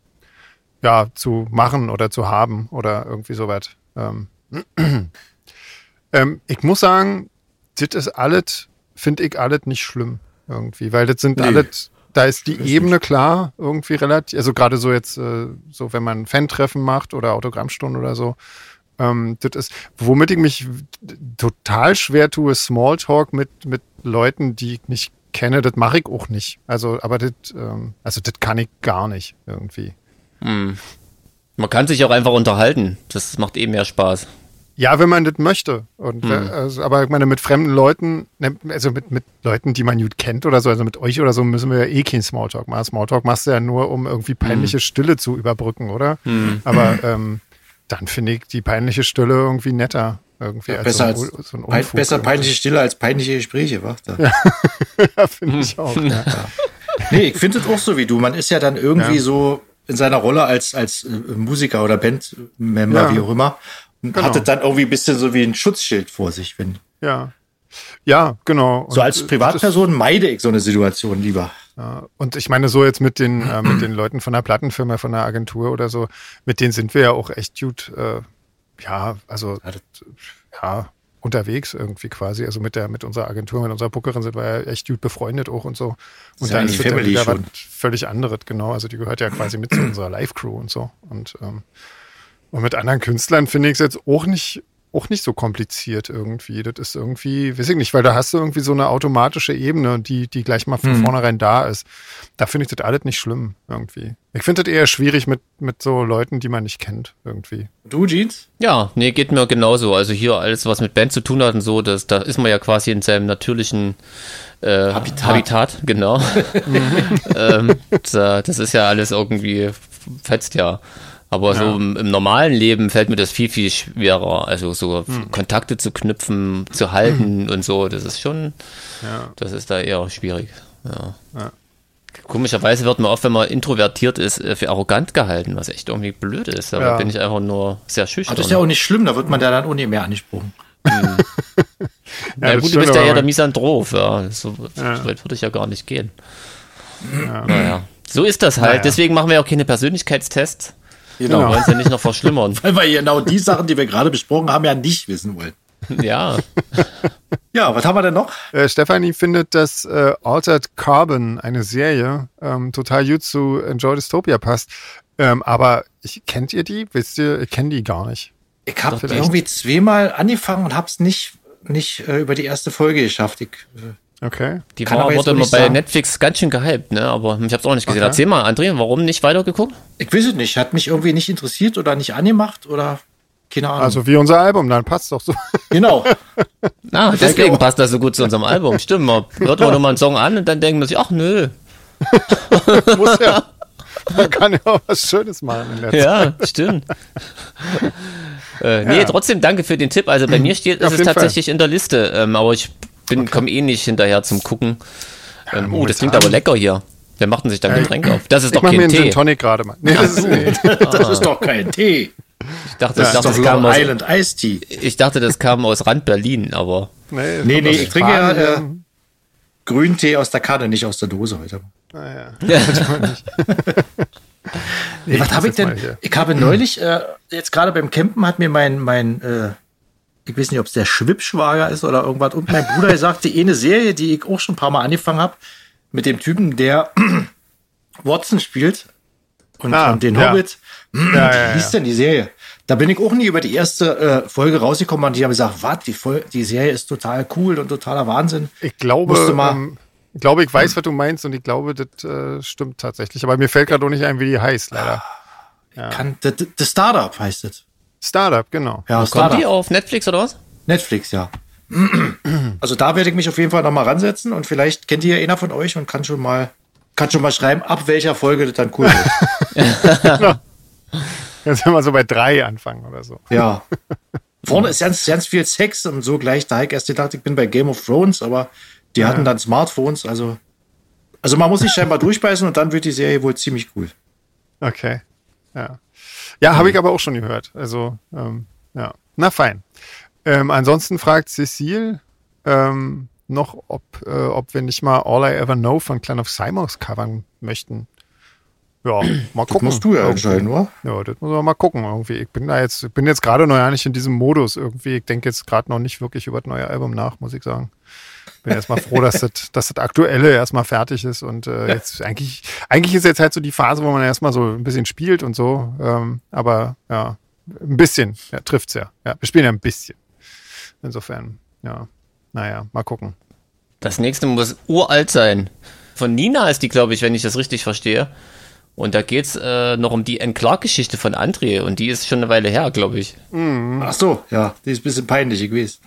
ja, zu machen oder zu haben oder irgendwie so weit. Ähm, ähm, ich muss sagen, das ist alles, finde ich alles nicht schlimm irgendwie, weil das sind nee. alles da ist die Ebene klar, irgendwie relativ, also gerade so jetzt, äh, so wenn man Fan-Treffen macht oder Autogrammstunden oder so, ähm, das ist, womit ich mich total schwer tue, Smalltalk mit, mit Leuten, die ich nicht kenne, das mache ich auch nicht. Also, aber das, ähm, also das kann ich gar nicht irgendwie. Hm. Man kann sich auch einfach unterhalten. Das macht eben eh mehr Spaß. Ja, wenn man das möchte. Und, hm. also, aber ich meine, mit fremden Leuten, ne, also mit, mit Leuten, die man gut kennt oder so, also mit euch oder so, müssen wir ja eh kein Smalltalk machen. Smalltalk machst du ja nur, um irgendwie peinliche hm. Stille zu überbrücken, oder? Hm. Aber ähm, dann finde ich die peinliche Stille irgendwie netter. Irgendwie ja, besser, als, als so ein Unfug besser irgendwie. peinliche Stille als peinliche Gespräche, wa? Ja, ja finde ich auch. Ja. Nee, ich finde es auch so wie du. Man ist ja dann irgendwie so in seiner Rolle als, als äh, Musiker oder Bandmember, wie auch immer. Und genau. hatte dann irgendwie ein bisschen so wie ein Schutzschild vor sich, wenn. Ja. Ja, genau. So als Privatperson meide ich so eine Situation lieber. Ja, und ich meine, so jetzt mit den, äh, mit den Leuten von der Plattenfirma, von der Agentur oder so, mit denen sind wir ja auch echt gut, äh, ja, also ja, unterwegs irgendwie quasi. Also mit der, mit unserer Agentur, mit unserer Bookerin sind wir ja echt gut befreundet auch und so. Und dann ist ja wieder was völlig anderes, genau. Also die gehört ja quasi mit zu unserer Live-Crew und so. Und, ähm, und mit anderen Künstlern finde ich es jetzt auch nicht auch nicht so kompliziert irgendwie. Das ist irgendwie, weiß ich nicht, weil da hast du irgendwie so eine automatische Ebene, die, die gleich mal von mhm. vornherein da ist. Da finde ich das alles nicht schlimm irgendwie. Ich finde das eher schwierig mit, mit so Leuten, die man nicht kennt irgendwie. Du, Jeans? Ja, nee, geht mir genauso. Also hier alles, was mit Band zu tun hat und so, das, da ist man ja quasi in seinem natürlichen äh, Habitat. Habitat, genau. ähm, das ist ja alles irgendwie fetzt ja. Aber ja. so im, im, normalen Leben fällt mir das viel, viel schwerer. Also so hm. Kontakte zu knüpfen, zu halten hm. und so, das ist schon, ja. das ist da eher schwierig. Ja. ja. Komischerweise wird man oft, wenn man introvertiert ist, äh, für arrogant gehalten, was echt irgendwie blöd ist. Aber bin ich einfach nur sehr schüchtern. Aber das ist ja auch nicht schlimm, da wird man ja dann ohne mehr angesprochen. Hm. ja, gut, du bist ja eher der Misanthrop, ja. So, so weit würde ich ja gar nicht gehen. Ja. Naja. So ist das halt. Naja. Deswegen machen wir auch keine Persönlichkeitstests. Genau. Wir wollen es ja nicht noch verschlimmern. Weil wir genau die Sachen, die wir gerade besprochen haben, ja nicht wissen wollen. Ja. ja, was haben wir denn noch? Äh, Stefanie findet, dass äh, Altered Carbon, eine Serie, ähm, total gut zu Enjoy Dystopia passt. Ähm, aber ich, kennt ihr die? Wisst ihr, ich kenne die gar nicht. Ich habe irgendwie zweimal angefangen und habe es nicht, nicht äh, über die erste Folge geschafft. Ich, äh, Okay. Die war, wurde immer bei sagen. Netflix ganz schön gehypt, ne? aber ich habe es auch nicht gesehen. Okay. Erzähl mal, André, warum nicht weitergeguckt? Ich weiß es nicht. Hat mich irgendwie nicht interessiert oder nicht angemacht oder keine Ahnung. Also wie unser Album, dann passt doch so. Genau. ah, deswegen passt das so gut zu unserem Album. Stimmt, man hört man nochmal einen Song an und dann denkt man sich, ach nö. Muss ja. Man kann ja auch was Schönes machen in der Ja, Zeit. stimmt. äh, nee, ja. trotzdem danke für den Tipp. Also bei mir steht, ist es tatsächlich Fall. in der Liste, ähm, aber ich bin, okay. komme eh nicht hinterher zum Gucken. Ähm, oh, das klingt aber lecker hier. Wer macht denn sich dann Getränk auf? Das ist doch kein mir Tee. Gin Tonic gerade mal. Nee, das, ist, nee. das ist doch kein Tee. Ich dachte, das, das, das kam aus, Island Ice Tea. Ich dachte, das kam aus Rand Berlin, aber. Nee, nee, nee ich trinke ja äh, Grüntee aus der Kanne, nicht aus der Dose heute. Ah, ja. ja. nee, was habe ich denn? Ich habe neulich, äh, jetzt gerade beim Campen hat mir mein, mein äh, ich weiß nicht, ob es der Schwippschwager ist oder irgendwas. Und mein Bruder sagte, eine Serie, die ich auch schon ein paar Mal angefangen habe, mit dem Typen, der Watson spielt und, ah, und den ja. Hobbit. Ja, ja, Wie ist denn die Serie? Da bin ich auch nie über die erste äh, Folge rausgekommen und die haben gesagt, was, die, die Serie ist total cool und totaler Wahnsinn. Ich glaube, ähm, ich glaube, ich weiß, was du meinst und ich glaube, das äh, stimmt tatsächlich. Aber mir fällt gerade auch nicht ein, wie die heißt, leider. Ja. Kann, the, the Startup heißt es. Startup, genau. Ja, Startup. Kommt die auf Netflix oder was? Netflix, ja. Also da werde ich mich auf jeden Fall nochmal ransetzen und vielleicht kennt ihr ja einer von euch und kann schon mal, kann schon mal schreiben, ab welcher Folge das dann cool wird. genau. Kannst du mal so bei drei anfangen oder so. Ja. Vorne ist ganz, ganz viel Sex und so gleich. Da ich erst gedacht, ich bin bei Game of Thrones, aber die ja. hatten dann Smartphones, also. Also man muss sich scheinbar durchbeißen und dann wird die Serie wohl ziemlich cool. Okay. Ja. Ja, habe ich aber auch schon gehört. Also, ähm, ja. Na fein. Ähm, ansonsten fragt Cecile ähm, noch, ob, äh, ob wir nicht mal All I Ever Know von Clan of Simons covern möchten. Ja, mal gucken. Das musst du ja irgendwie. entscheiden, oder? Ja, das muss man mal gucken irgendwie. Ich bin da jetzt, bin jetzt gerade noch ja nicht in diesem Modus irgendwie. Ich denke jetzt gerade noch nicht wirklich über das neue Album nach, muss ich sagen bin erstmal froh, dass das, dass das Aktuelle erstmal fertig ist. Und äh, jetzt eigentlich, eigentlich ist jetzt halt so die Phase, wo man erstmal so ein bisschen spielt und so. Ähm, aber ja, ein bisschen, ja, trifft's ja. Ja, wir spielen ja ein bisschen. Insofern, ja, naja, mal gucken. Das nächste muss uralt sein. Von Nina ist die, glaube ich, wenn ich das richtig verstehe. Und da geht's äh, noch um die N-Clark-Geschichte von André und die ist schon eine Weile her, glaube ich. Mhm. Ach so, ja, die ist ein bisschen peinlich gewesen.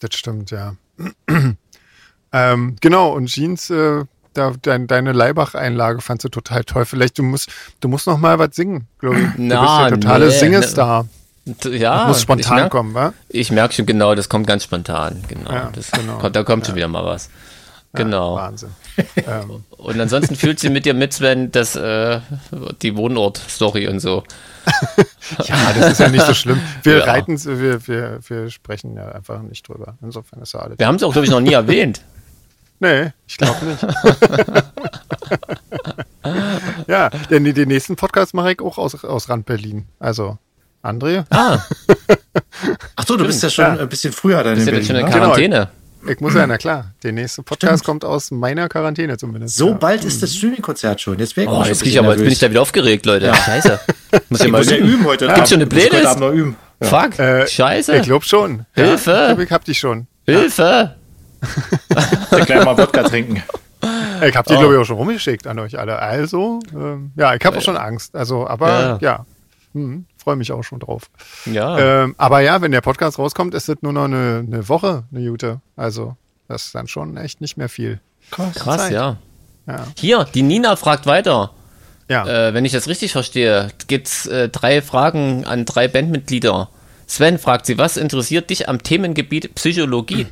Das stimmt, ja. Ähm, genau, und Jeans, äh, da, dein, deine Leibach-Einlage fandst du total toll. Vielleicht du musst, du musst noch mal was singen, glaube ich. Na, du bist ja totale nee, Singestar. Ja, das muss spontan merk, kommen, wa? Ich merke schon genau, das kommt ganz spontan, genau. Ja, das genau. Kommt, da kommt ja. schon wieder mal was. Genau. Ja, Wahnsinn. Ähm. Und ansonsten fühlt sie mit dir mit, Sven, dass äh, die Wohnort-Story und so. ja, das ist ja nicht so schlimm. Wir ja. reiten, wir, wir, wir sprechen ja einfach nicht drüber. Insofern ist ja alles. Wir haben es auch, glaube ich, noch nie erwähnt. Nee, ich glaube nicht. ja, denn den nächsten Podcast mache ich auch aus, aus Rand Berlin. Also, André. Ah. Ach so, du bist ja schon ja. ein bisschen früher dann in Berlin. Jetzt schon in Quarantäne. Genau. Ich muss ja, na klar. Der nächste Podcast Stimmt. kommt aus meiner Quarantäne zumindest. So ja. bald ist das Streaming-Konzert schon. Jetzt, oh, jetzt, ich aber, jetzt bin ich da wieder aufgeregt, Leute. Ja. Scheiße. Muss ich mal muss ja üben heute. Ja. Gibt's schon eine Playlist? Noch üben. Fuck. Äh, Scheiße. Ich glaube schon. Hilfe. ich glaube, ich hab die schon. Hilfe. Ja. gleich mal Wodka trinken. Ich habe die, oh. glaube ich, auch schon rumgeschickt an euch alle. Also, ähm, ja, ich habe auch schon Angst. Also, aber ja. Hm, Freue mich auch schon drauf. Ja. Ähm, aber ja, wenn der Podcast rauskommt, ist es nur noch eine, eine Woche, eine Jute. Also, das ist dann schon echt nicht mehr viel. Krass, Krass ja. ja. Hier, die Nina fragt weiter. Ja. Äh, wenn ich das richtig verstehe, gibt es äh, drei Fragen an drei Bandmitglieder. Sven fragt sie, was interessiert dich am Themengebiet Psychologie?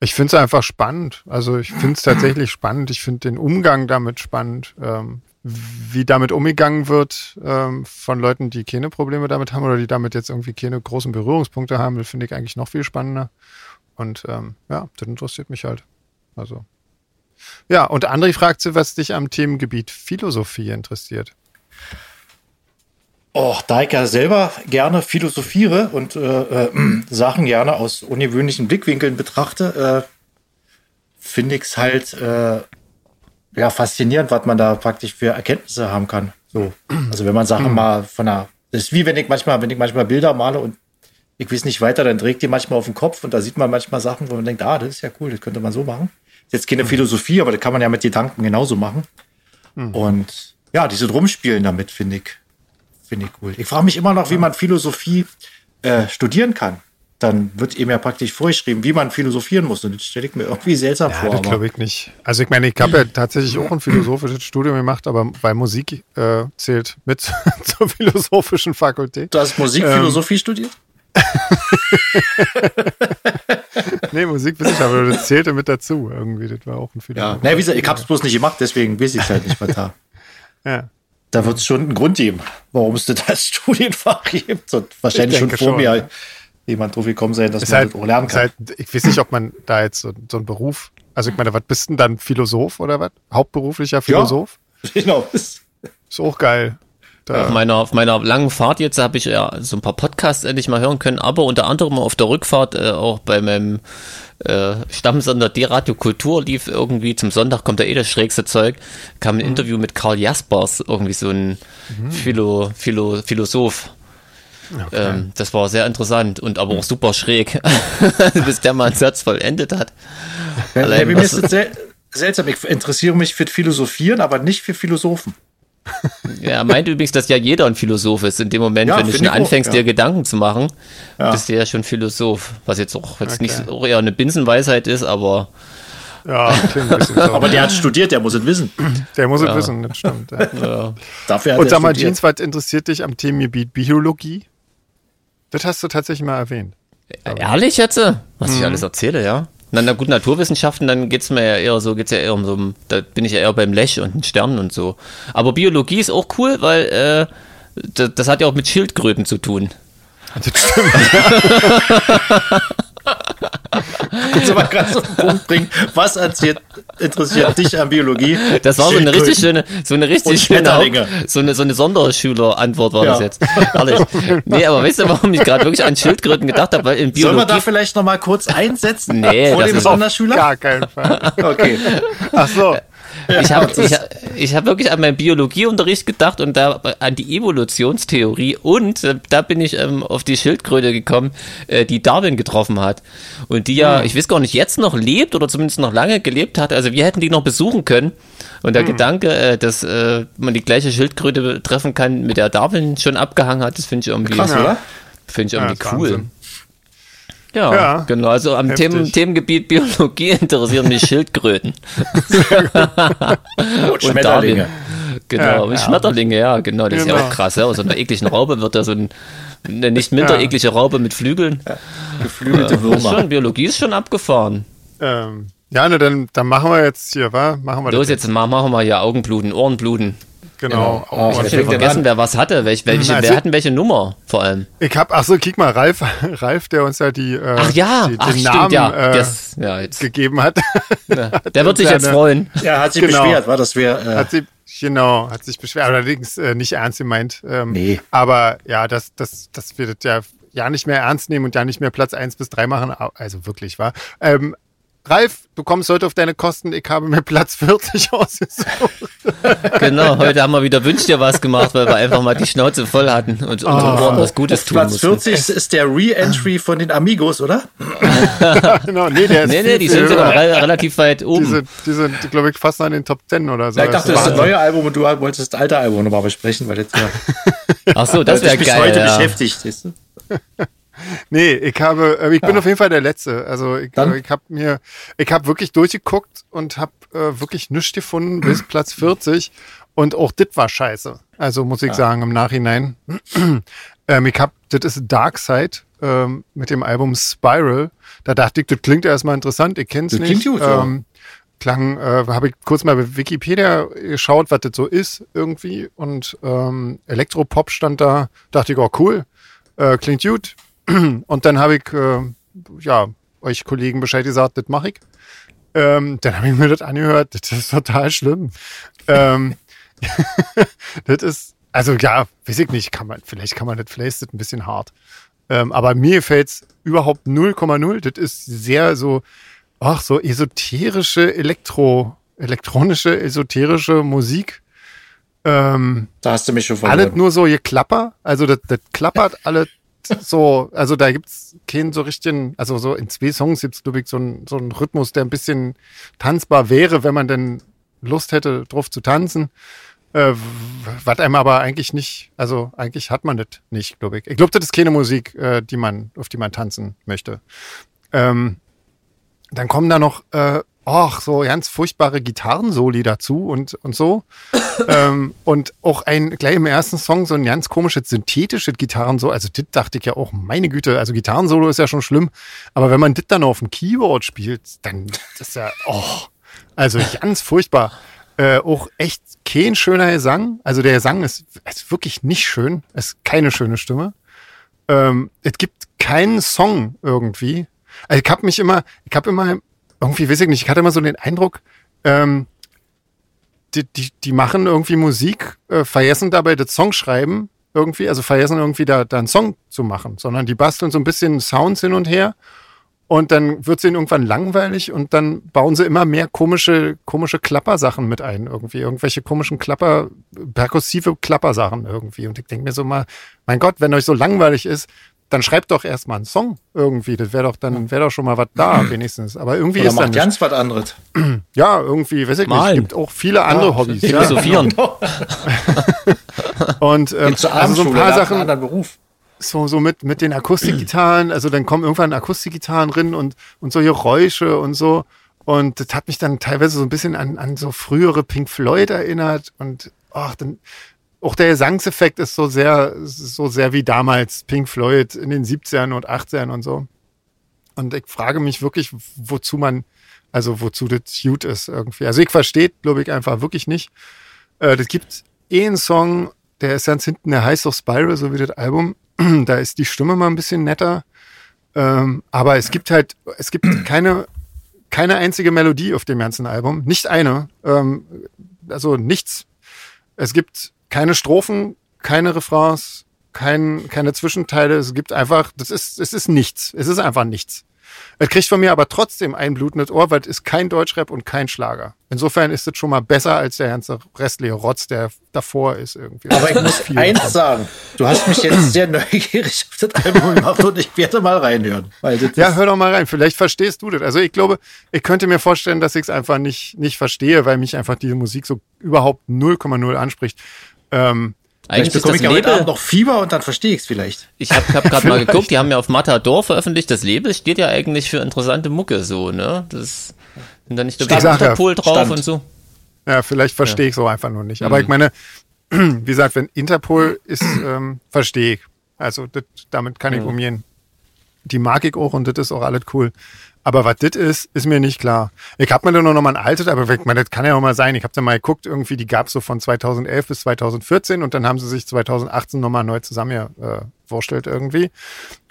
Ich finde es einfach spannend. Also ich finde es tatsächlich spannend. Ich finde den Umgang damit spannend. Ähm, wie damit umgegangen wird ähm, von Leuten, die keine Probleme damit haben oder die damit jetzt irgendwie keine großen Berührungspunkte haben, finde ich eigentlich noch viel spannender. Und ähm, ja, das interessiert mich halt. Also. Ja, und André fragt sie, was dich am Themengebiet Philosophie interessiert. Oh, da ich ja selber gerne philosophiere und äh, äh, Sachen gerne aus ungewöhnlichen Blickwinkeln betrachte, äh, finde ich es halt äh, ja, faszinierend, was man da praktisch für Erkenntnisse haben kann. So. Also wenn man Sachen mhm. mal von der, das ist wie wenn ich manchmal, wenn ich manchmal Bilder male und ich weiß nicht weiter, dann trägt die manchmal auf den Kopf und da sieht man manchmal Sachen, wo man denkt, ah, das ist ja cool, das könnte man so machen. Jetzt keine mhm. Philosophie, aber das kann man ja mit Gedanken genauso machen. Mhm. Und ja, diese rumspielen damit, finde ich, finde ich cool. Ich frage mich immer noch, wie man Philosophie äh, studieren kann dann wird ihm ja praktisch vorgeschrieben, wie man philosophieren muss. Und das stelle ich mir irgendwie seltsam ja, vor. Das glaube ich nicht. Also ich meine, ich habe ja tatsächlich auch ein philosophisches Studium gemacht, aber weil Musik äh, zählt mit zur philosophischen Fakultät. Du hast Musikphilosophie ähm, studiert? nee, Musikwissenschaft, das zählte mit dazu irgendwie. Das war auch ein Philosoph. Ja, nee, wie gesagt, ich habe es bloß nicht gemacht, deswegen weiß ich es halt nicht weiter. ja. Da wird es schon einen Grund geben, warum es das Studienfach gibt. Und wahrscheinlich schon vor schon, mir. Ja jemand drauf gekommen sein, dass ist man halt, das auch lernen kann. Halt, ich weiß nicht, ob man da jetzt so, so einen Beruf, also ich meine, was bist denn dann Philosoph oder was? Hauptberuflicher Philosoph? Ja, genau. Ist auch geil. Auf meiner, auf meiner langen Fahrt jetzt habe ich ja so ein paar Podcasts endlich mal hören können, aber unter anderem auf der Rückfahrt äh, auch bei meinem äh, Stammsonder D-Radio Kultur lief irgendwie, zum Sonntag kommt da eh das schrägste Zeug, kam ein mhm. Interview mit Karl Jaspers, irgendwie so ein mhm. Philo, Philo, Philosoph. Okay. Ähm, das war sehr interessant und aber auch super schräg, bis der mal einen Satz vollendet hat. Ja, Allein, mir ist es sel seltsam, ich interessiere mich für Philosophieren, aber nicht für Philosophen. Ja, er meint übrigens, dass ja jeder ein Philosoph ist. In dem Moment, ja, wenn du schon anfängst, auch, ja. dir Gedanken zu machen, ja. bist du ja schon Philosoph. Was jetzt auch jetzt okay. nicht auch eher eine Binsenweisheit ist, aber. Ja, so. Aber der hat studiert, der muss es wissen. Der muss es wissen, das stimmt. Ja. Dafür hat Und sag mal, Jeans, was interessiert dich am Themengebiet Biologie? Das hast du tatsächlich mal erwähnt. Ehrlich jetzt? Was mhm. ich alles erzähle, ja? Na, na gut, Naturwissenschaften, dann geht es mir ja eher so, geht's ja eher um so, da bin ich ja eher beim Lech und den Sternen und so. Aber Biologie ist auch cool, weil äh, das, das hat ja auch mit Schildkröten zu tun. Das stimmt. Kannst du mal gerade so einen Punkt bringen, was erzählt, interessiert dich an Biologie? Das war so eine richtig schöne, so eine richtig schöne, so eine, so eine Sonderschüler-Antwort war ja. das jetzt. Ehrlich. Nee, aber weißt du, warum ich gerade wirklich an Schildkröten gedacht habe? Weil in Biologie. Sollen wir da vielleicht noch mal kurz einsetzen? Nee, vor dem Sonderschüler? Gar keinen Fall. Okay. Ach so. Ich habe ich, ich hab wirklich an meinen Biologieunterricht gedacht und da an die Evolutionstheorie und äh, da bin ich ähm, auf die Schildkröte gekommen, äh, die Darwin getroffen hat. Und die ja, hm. ich weiß gar nicht, jetzt noch lebt oder zumindest noch lange gelebt hat. Also wir hätten die noch besuchen können. Und der hm. Gedanke, äh, dass äh, man die gleiche Schildkröte treffen kann, mit der Darwin schon abgehangen hat, das finde ich irgendwie, Krass, Finde ich irgendwie ja, cool. Wahnsinn. Ja, ja, genau. Also am Themen, Themengebiet Biologie interessieren mich Schildkröten. und Schmetterlinge. Genau, ja, und Schmetterlinge, ja, genau. Das genau. ist ja auch genau. krass. Ja. Aus einer ekligen Raupe wird da so ein, eine nicht minder eklige Raupe mit Flügeln. Geflügelte Würmer. Ist schon, Biologie ist schon abgefahren. Ähm, ja, ne, dann, dann machen wir jetzt hier, wa? Machen wir Los, jetzt machen wir hier Augenbluten, Ohrenbluten. Genau. genau. Oh, ich habe vergessen, wer was hatte. Welch, welche, also, wer hatten welche Nummer vor allem? Ich habe, ach so, kick mal, Ralf, Ralf, der uns ja die, äh, ach ja, die, ach, den stimmt, Namen ja. Äh, yes. ja, gegeben hat. Ja. Der wird sich jetzt freuen. Ja, hat sich genau. beschwert, war das wir. Äh, hat sie, genau, hat sich beschwert, allerdings äh, nicht ernst gemeint. Ähm, nee. Aber ja, das, das, das wird ja ja nicht mehr ernst nehmen und ja nicht mehr Platz 1 bis 3 machen. Also wirklich, war. Ähm, Ralf, du kommst heute auf deine Kosten, ich habe mir Platz 40 ausgesucht. Genau, heute haben wir wieder Wünsch dir was gemacht, weil wir einfach mal die Schnauze voll hatten und unseren oh, Ohren was Gutes tun Platz mussten. 40 ist der Re-Entry von den Amigos, oder? genau, nee, der ist nee, nee, die sind sogar relativ weit oben. Die sind, die sind glaube ich, fast an den Top 10 oder so. Ja, ich dachte, das ist das neue Album und du wolltest das alte Album nochmal besprechen, weil jetzt ja. Ach so, das wäre geil. Ich heute ja. beschäftigt, siehst du? Nee, ich habe, äh, ich bin ja. auf jeden Fall der Letzte. Also ich, äh, ich habe mir, ich habe wirklich durchgeguckt und habe äh, wirklich nichts gefunden bis Platz 40 und auch das war scheiße. Also muss ich ja. sagen im Nachhinein. ähm, ich habe, das ist Dark Side ähm, mit dem Album Spiral. Da dachte ich, das klingt erstmal interessant. Ich kenne es nicht. Klingt gut, ähm, klang, äh, habe ich kurz mal bei Wikipedia geschaut, was das so ist irgendwie und ähm, Elektropop stand da. Dachte ich, oh cool, äh, klingt gut und dann habe ich, äh, ja, euch Kollegen Bescheid gesagt, das mache ich. Ähm, dann habe ich mir das angehört, das ist total schlimm. ähm, das ist, also ja, weiß ich nicht, kann man, vielleicht kann man das, vielleicht ist das ein bisschen hart. Ähm, aber mir fällt es überhaupt 0,0. Das ist sehr so, ach, so esoterische Elektro, elektronische, esoterische Musik. Ähm, da hast du mich schon verloren. Alles nur so geklapper, also das, das klappert alle so, also da gibt's keinen so richtigen, also so in zwei Songs gibt's, glaube ich, so einen so Rhythmus, der ein bisschen tanzbar wäre, wenn man denn Lust hätte, drauf zu tanzen. Äh, was einem aber eigentlich nicht, also eigentlich hat man das nicht, glaube ich. Ich glaube, das ist keine Musik, äh, die man, auf die man tanzen möchte. Ähm, dann kommen da noch, äh, ach, so ganz furchtbare Gitarrensoli dazu und, und so. ähm, und auch ein, gleich im ersten Song so ein ganz komisches synthetisches Gitarrensolo. Also, das dachte ich ja auch, meine Güte, also Gitarrensolo ist ja schon schlimm. Aber wenn man das dann auf dem Keyboard spielt, dann das ist ja, oh, also ganz furchtbar. Äh, auch echt kein schöner Gesang. Also der Gesang ist, ist wirklich nicht schön. Es ist keine schöne Stimme. Ähm, es gibt keinen Song irgendwie. Also ich habe mich immer, ich habe immer, irgendwie weiß ich nicht, ich hatte immer so den Eindruck, ähm, die, die, die machen irgendwie Musik, äh, vergessen dabei das Songschreiben irgendwie, also vergessen irgendwie da, da einen Song zu machen, sondern die basteln so ein bisschen Sounds hin und her und dann wird es ihnen irgendwann langweilig und dann bauen sie immer mehr komische, komische Klappersachen mit ein, irgendwie. Irgendwelche komischen Klapper, perkussive Klappersachen irgendwie. Und ich denke mir so mal, mein Gott, wenn euch so langweilig ist, dann schreibt doch erstmal einen Song irgendwie. Das wäre doch, dann wäre doch schon mal was da, wenigstens. Aber irgendwie Oder ist dann. ganz was anderes. Ja, irgendwie, weiß ich Malen. nicht. Es gibt auch viele andere ja, Hobbys. Philosophieren. Ja. und ähm, also so ein paar Sachen. Einen anderen Beruf so, so mit, mit den Akustikgitarren, also dann kommen irgendwann Akustikgitarren drin und, und so Geräusche und so. Und das hat mich dann teilweise so ein bisschen an, an so frühere Pink Floyd erinnert und ach, dann, auch der Gesangseffekt ist so sehr, so sehr wie damals Pink Floyd in den 70ern und 80ern und so. Und ich frage mich wirklich, wozu man, also wozu das gut ist irgendwie. Also ich verstehe, glaube ich, einfach wirklich nicht. Äh, das gibt eh einen Song, der ist ganz hinten, der heißt auch Spiral, so wie das Album. da ist die Stimme mal ein bisschen netter. Ähm, aber es gibt halt, es gibt keine, keine einzige Melodie auf dem ganzen Album. Nicht eine. Ähm, also nichts. Es gibt keine Strophen, keine Refrains, kein, keine Zwischenteile. Es gibt einfach, das ist, es ist nichts. Es ist einfach nichts. Es kriegt von mir aber trotzdem ein blutendes Ohr, weil es ist kein Deutschrap und kein Schlager. Insofern ist es schon mal besser als der ganze restliche Rotz, der davor ist irgendwie. Aber ich muss eins davon. sagen. Du hast mich jetzt sehr neugierig auf das Album gemacht und ich werde mal reinhören. ja, hör doch mal rein. Vielleicht verstehst du das. Also ich glaube, ich könnte mir vorstellen, dass ich es einfach nicht, nicht verstehe, weil mich einfach diese Musik so überhaupt 0,0 anspricht. Ähm, eigentlich bekomme ich ja heute Abend noch Fieber und dann verstehe ich es vielleicht. Ich habe hab, hab gerade mal geguckt, die haben ja auf Matador veröffentlicht, das Label steht ja eigentlich für interessante Mucke so, ne? Das sind da nicht der Interpol drauf Stand. und so. Ja, vielleicht verstehe ja. ich so einfach nur nicht. Aber mhm. ich meine, wie gesagt, wenn Interpol ist, ähm, verstehe ich. Also das, damit kann ich mhm. umgehen. Die mag ich auch und das ist auch alles cool. Aber was das ist, ist mir nicht klar. Ich habe mir da noch mal ein altes, aber das kann ja auch mal sein. Ich habe da mal geguckt, irgendwie, die gab es so von 2011 bis 2014 und dann haben sie sich 2018 nochmal neu zusammen äh, vorstellt irgendwie.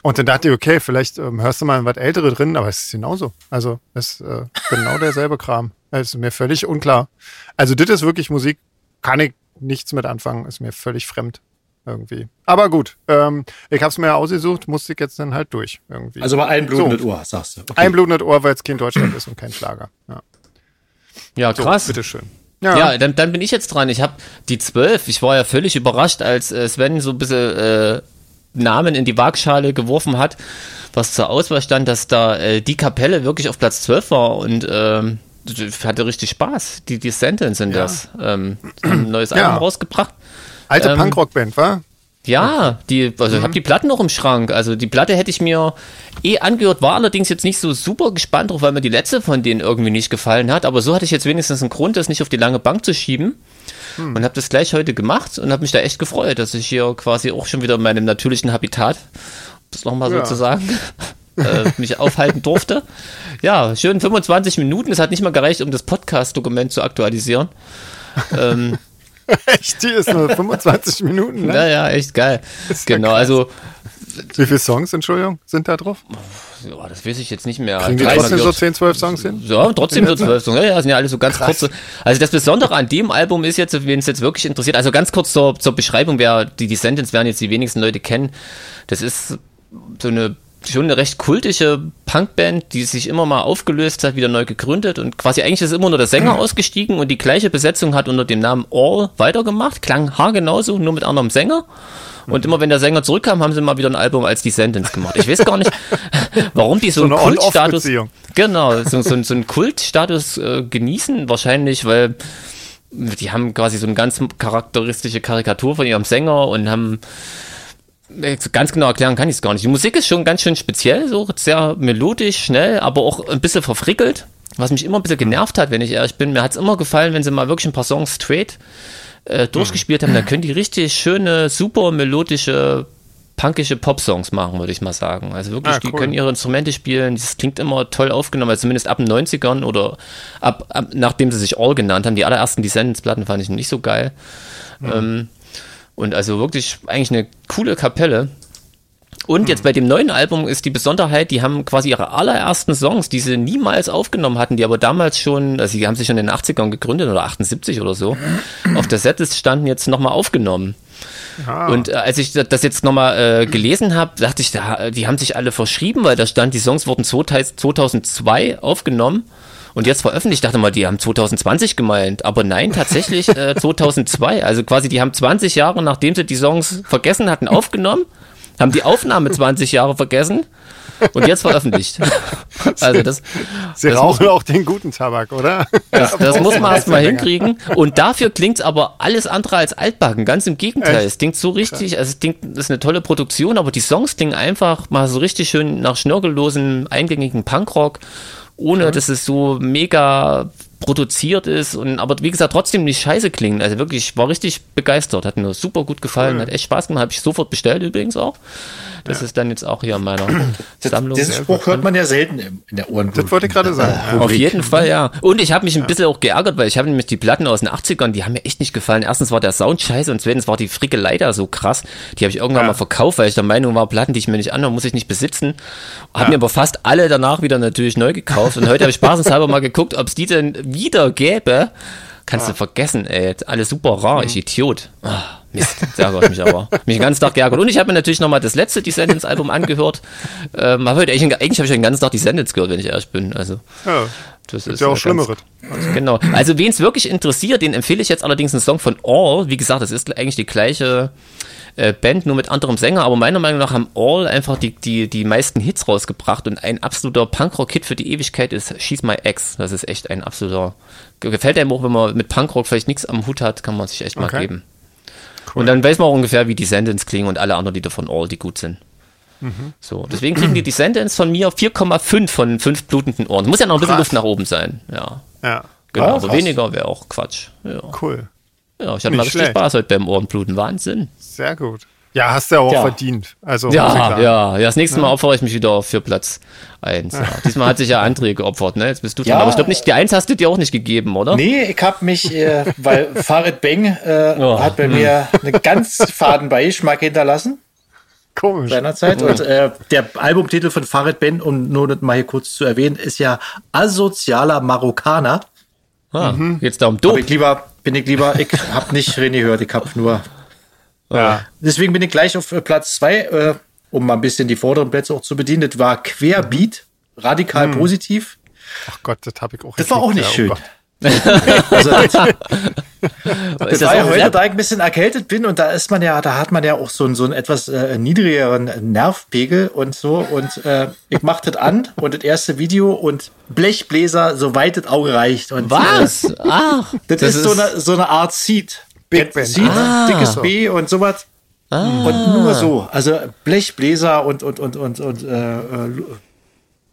Und dann dachte ich, okay, vielleicht ähm, hörst du mal was Ältere drin, aber es ist genauso. Also es ist äh, genau derselbe Kram. Es ist mir völlig unklar. Also das ist wirklich Musik, kann ich nichts mit anfangen, ist mir völlig fremd irgendwie. Aber gut, ähm, ich habe es mir ja ausgesucht, musste ich jetzt dann halt durch irgendwie. Also bei ein blutendes so. Ohr, sagst du. Okay. Ein blutendes Ohr, weil es kein Deutschland ist und kein Schlager. Ja, ja krass. So, bitteschön. Ja, ja dann, dann bin ich jetzt dran. Ich habe die zwölf. Ich war ja völlig überrascht, als äh, Sven so ein bisschen äh, Namen in die Waagschale geworfen hat, was zur Auswahl stand, dass da äh, die Kapelle wirklich auf Platz 12 war und ähm, hatte richtig Spaß. Die, die Sentence sind ja. das. Ähm, ein neues ja. Album rausgebracht. Alte ähm, Punkrock-Band, wa? Ja, die, also mhm. ich habe die Platten noch im Schrank. Also die Platte hätte ich mir eh angehört, war allerdings jetzt nicht so super gespannt drauf, weil mir die letzte von denen irgendwie nicht gefallen hat. Aber so hatte ich jetzt wenigstens einen Grund, das nicht auf die lange Bank zu schieben. Mhm. Und habe das gleich heute gemacht und habe mich da echt gefreut, dass ich hier quasi auch schon wieder in meinem natürlichen Habitat, das nochmal ja. sozusagen, äh, mich aufhalten durfte. Ja, schön 25 Minuten. Es hat nicht mal gereicht, um das Podcast-Dokument zu aktualisieren. ähm, echt, die ist nur 25 Minuten lang. Ja, ja, echt geil. Genau, ja also. Wie viele Songs, Entschuldigung, sind da drauf? Ja, das weiß ich jetzt nicht mehr. Kriegen die trotzdem so 10, 12 Songs hin? Ja, trotzdem so 12 Songs. Ja, ja, sind ja alle so ganz Krass. kurze. Also das Besondere an dem Album ist jetzt, wenn es jetzt wirklich interessiert, also ganz kurz zur, zur Beschreibung, wer die Descendants werden jetzt die wenigsten Leute kennen. Das ist so eine schon eine recht kultische Punkband, die sich immer mal aufgelöst hat, wieder neu gegründet und quasi eigentlich ist immer nur der Sänger ausgestiegen und die gleiche Besetzung hat unter dem Namen All weitergemacht, klang haargenauso, nur mit anderem Sänger Und immer wenn der Sänger zurückkam, haben sie mal wieder ein Album als Descendants gemacht. Ich weiß gar nicht, warum die so, so einen Kultstatus, genau, so, so, so einen Kultstatus äh, genießen. Wahrscheinlich, weil die haben quasi so eine ganz charakteristische Karikatur von ihrem Sänger und haben ganz genau erklären kann ich es gar nicht. Die Musik ist schon ganz schön speziell, so sehr melodisch, schnell, aber auch ein bisschen verfrickelt, was mich immer ein bisschen genervt hat, wenn ich ehrlich bin. Mir hat es immer gefallen, wenn sie mal wirklich ein paar Songs straight äh, durchgespielt haben, dann können die richtig schöne, super melodische, punkische Pop-Songs machen, würde ich mal sagen. Also wirklich, ah, cool. die können ihre Instrumente spielen, das klingt immer toll aufgenommen, also zumindest ab den 90ern oder ab, ab nachdem sie sich All genannt haben. Die allerersten Descendants-Platten fand ich nicht so geil. Mhm. Ähm, und also wirklich eigentlich eine coole Kapelle. Und hm. jetzt bei dem neuen Album ist die Besonderheit, die haben quasi ihre allerersten Songs, die sie niemals aufgenommen hatten, die aber damals schon, also die haben sich schon in den 80ern gegründet oder 78 oder so, auf der Setlist standen jetzt nochmal aufgenommen. Ah. Und äh, als ich das jetzt nochmal äh, gelesen habe, dachte ich, da, die haben sich alle verschrieben, weil da stand, die Songs wurden 2002 aufgenommen und jetzt veröffentlicht. Ich dachte mal, die haben 2020 gemeint, aber nein, tatsächlich äh, 2002. Also quasi, die haben 20 Jahre, nachdem sie die Songs vergessen hatten, aufgenommen, haben die Aufnahme 20 Jahre vergessen und jetzt veröffentlicht. Also das, Sie das rauchen auch den guten Tabak, oder? Das, das muss man erstmal hinkriegen. Und dafür klingt es aber alles andere als altbacken. Ganz im Gegenteil. Echt? Es klingt so richtig, also es klingt, ist eine tolle Produktion, aber die Songs klingen einfach mal so richtig schön nach schnörkellosen, eingängigen Punkrock ohne mhm. dass es so mega produziert ist und aber wie gesagt trotzdem nicht scheiße klingen. Also wirklich, ich war richtig begeistert, hat mir super gut gefallen, cool. hat echt Spaß gemacht, habe ich sofort bestellt übrigens auch. Das ja. ist dann jetzt auch hier in meiner Sammlung. Diesen Spruch hört man ja selten in der Ohren. Das wollte ich gerade sagen. Ja. Auf jeden Fall, ja. Und ich habe mich ein bisschen auch geärgert, weil ich habe nämlich die Platten aus den 80ern, die haben mir echt nicht gefallen. Erstens war der Sound scheiße und zweitens war die Frickelei da so krass. Die habe ich irgendwann ja. mal verkauft, weil ich der Meinung war, Platten, die ich mir nicht anhöre, muss ich nicht besitzen. Habe mir aber fast alle danach wieder natürlich neu gekauft. Und heute habe ich spaßenshalber mal geguckt, ob es die denn wieder gäbe. Kannst du vergessen, ey. Alle super rar, mhm. ich Idiot. Ah. Mist, das ärgert mich aber. Mich den ganzen Tag geärgert. Und ich habe mir natürlich nochmal das letzte Descendants-Album angehört. Ähm, hab heute eigentlich, eigentlich habe ich den ganzen Tag Descendants gehört, wenn ich ehrlich bin. Also, ja, das ist ja auch Schlimmeres. Also, genau. Also, wen es wirklich interessiert, den empfehle ich jetzt allerdings einen Song von All. Wie gesagt, das ist eigentlich die gleiche äh, Band, nur mit anderem Sänger. Aber meiner Meinung nach haben All einfach die, die, die meisten Hits rausgebracht. Und ein absoluter Punkrock-Hit für die Ewigkeit ist She's My Ex. Das ist echt ein absoluter. Gefällt einem auch, wenn man mit Punkrock vielleicht nichts am Hut hat, kann man sich echt mal okay. geben. Cool. Und dann weiß man auch ungefähr, wie die Descendants klingen und alle anderen Lieder von All, die gut sind. Mhm. So, deswegen kriegen die Descendants von mir 4,5 von 5 blutenden Ohren. Muss ja noch ein bisschen Luft nach oben sein. Ja. Ja. Genau, oh, aber weniger wäre auch Quatsch. Ja. Cool. Ja, ich hatte Nicht mal richtig schlecht. Spaß heute beim Ohrenbluten. Wahnsinn. Sehr gut. Ja, hast du ja auch ja. verdient. Also ja, ja, ja. Das nächste Mal opfere ich mich wieder für Platz 1. Ja. Diesmal hat sich ja André geopfert, ne? Jetzt bist du dran. Aber ich glaube nicht, die 1 hast du dir auch nicht gegeben, oder? Nee, ich habe mich, äh, weil Farid Beng äh, oh. hat bei mir einen ganz faden Beigeschmack hinterlassen. Komisch. Seinerzeit. Und äh, der Albumtitel von Farid Ben, um nur das mal hier kurz zu erwähnen, ist ja Asozialer Marokkaner. Ah, mhm. Jetzt da um Dope. Ich lieber, bin ich lieber, ich habe nicht René gehört, ich habe nur ja. Deswegen bin ich gleich auf äh, Platz zwei, äh, um mal ein bisschen die vorderen Plätze auch zu bedienen. Das war Querbeat, radikal hm. positiv. Ach Gott, das habe ich auch. Das war auch nicht schön. Oh also, das, das war ja heute, da ich ein bisschen erkältet bin und da ist man ja, da hat man ja auch so einen, so einen etwas äh, niedrigeren Nervpegel und so und äh, ich mach das an und das erste Video und Blechbläser, soweit das Auge reicht. Und, Was? Äh, Ach, das, das ist, ist, so eine, so eine Art Seed. Big Band. Sieht, ah. dickes B und sowas. Ah. Und nur so. Also Blechbläser und, und, und, und, und äh, äh,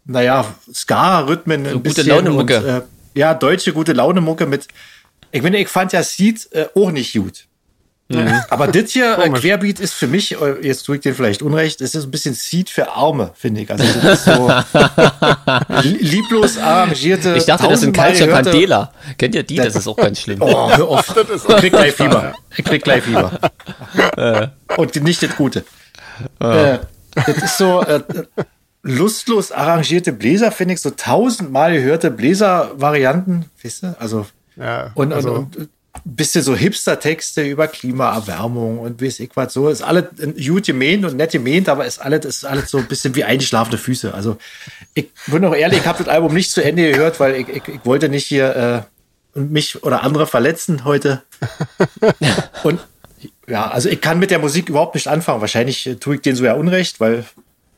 naja, Ska-Rhythmen. So gute Laune-Mucke. Ja, deutsche gute Laune-Mucke mit. Ich finde, ich fand ja Seed äh, auch nicht gut. Mhm. Aber das hier, äh, Querbeat, ist für mich, äh, jetzt tue ich dir vielleicht Unrecht, es ist ein bisschen Seed für Arme, finde ich. Also das ist so lieblos arrangierte. Ich dachte, das sind Culture Candela. Kennt ihr die? Das ist auch ganz schlimm. Oh, hör auf. Ich krieg gleich Fieber. Ich krieg gleich Fieber. Und nicht das Gute. Äh, das ist so äh, lustlos arrangierte Bläser, finde ich, so tausendmal gehörte Bläser-Varianten, weißt du? Also, ja, und, also und, und bisschen so Hipster-Texte über Klimaerwärmung und weiß ich was so. Ist alles gut gemeint und nett gemeint, aber ist alles, ist alles so ein bisschen wie eingeschlafene Füße. Also ich bin auch ehrlich, ich habe das Album nicht zu Ende gehört, weil ich, ich, ich wollte nicht hier äh, mich oder andere verletzen heute. und Ja, also ich kann mit der Musik überhaupt nicht anfangen. Wahrscheinlich äh, tue ich denen so ja Unrecht, weil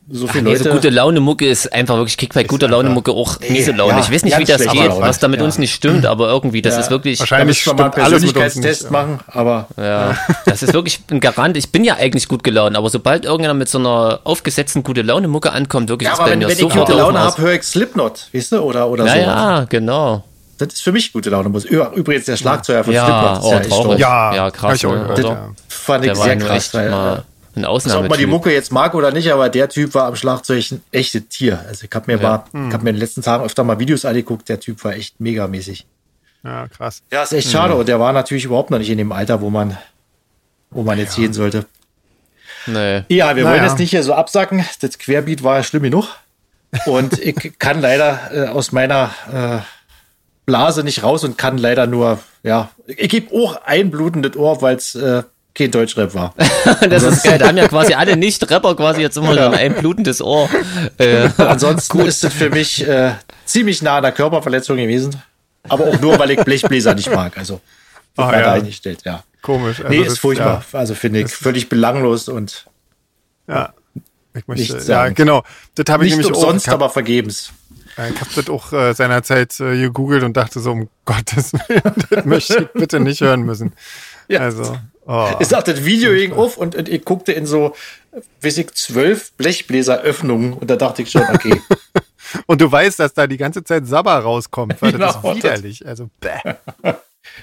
so viele nee, Leute. so gute Laune Mucke ist einfach wirklich, kriegt bei guter Laune Mucke auch miese Laune. ja, ich weiß nicht, wie das geht, was da mit Ja. uns nicht stimmt, aber irgendwie, das Ja. ist wirklich, Wahrscheinlich müssen wir mal einen stimmt uns Persönlichkeitstest nicht, machen, aber ja, das ist wirklich ein Garant. Ich bin ja eigentlich gut gelaunt, aber sobald irgendjemand mit so einer aufgesetzten gute Laune Mucke ankommt, wirklich ja, ist aber bei wenn, wenn ich gute Laune habe, höre ich Slipknot, weißt du, oder, oder Ja, so. ja, genau. Das ist für mich gute Laune. Musik. Übrigens, der Schlagzeuger von Ja, Slipknot ist oh, ja toll. Ja, Ja, krass, ne. Fand ich sehr krass. mal ein ob man die Ausnahmetyp. Mucke jetzt mag oder nicht, aber der Typ war am Schlagzeug ein echtes Tier. Also ich habe mir, mal- ich hab mir in den letzten Tagen öfter mal Videos angeguckt, der Typ war echt megamäßig. Ja, krass. Ja, ist echt schade. Und der war natürlich überhaupt noch nicht in dem Alter, wo man, wo man jetzt gehen sollte. Nee. Ja, wir Naja. wollen jetzt nicht hier so absacken. Das Querbeat war ja schlimm genug. Und ich kann leider äh, aus meiner äh, Blase nicht raus und kann leider nur, ja, ich gebe auch ein blutendes Ohr, weil es äh, kein Deutschrap war. Das ist geil. Da haben ja quasi alle Nicht-Rapper quasi jetzt immer Ja. so ein blutendes Ohr. Äh, Ansonsten ist es für mich äh, ziemlich nah an der Körperverletzung gewesen. Aber auch nur, weil ich Blechbläser nicht mag. Also, Ah, ja. da eingestellt, ja. Komisch. Also Nee, das- ist furchtbar. Also finde ich völlig belanglos und Ja. ja. Ich möchte, Nichts ja, sagen. genau. Das habe ich nicht nämlich umsonst, auch. Ich habe aber vergebens. hab das auch äh, seinerzeit äh, gegoogelt und dachte so, um Gottes Willen, das möchte ich bitte nicht hören müssen. Ja. Also, oh. Ich sag, das Video ging auf und, und ich guckte in so, weiß ich, zwölf Blechbläseröffnungen und da dachte ich schon, okay. Und du weißt, dass da die ganze Zeit Sabber rauskommt, weil das Genau, ist widerlich. Also, bäh.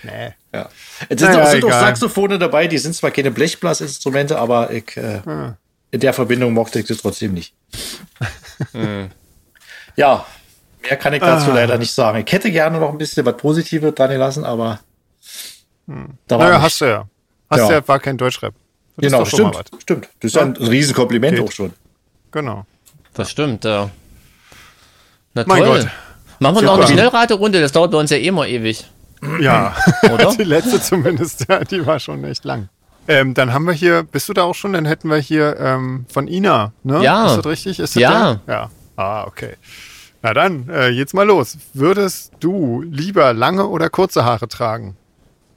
Nee. ja. Es sind, Naja, auch, sind auch. Saxophone dabei, die sind zwar keine Blechblasinstrumente, aber ich, äh, Ah. in der Verbindung mochte ich sie trotzdem nicht. ja, mehr kann ich dazu Ah. leider nicht sagen. Ich hätte gerne noch ein bisschen was Positives dran gelassen, aber da war Naja, nichts. hast du ja. Hast Ja. ja, war kein Deutschrap. Das Genau, ist doch schon mal stimmt, was. stimmt. Das ist ja ein Riesenkompliment Geht. auch schon. Genau. das stimmt, ja. Na Mein toll. Gott. Machen wir noch eine Super. Schnellraterunde, das dauert bei uns ja eh immer ewig. Ja, Oder? die letzte zumindest, ja, die war schon echt lang. Ähm, dann haben wir hier, bist du da auch schon? Dann hätten wir hier ähm, von Ina, ne? Ja. Ist das richtig? Ist das Ja. der? Ja. Ah, okay. Na dann, äh, jetzt mal los. Würdest du lieber lange oder kurze Haare tragen?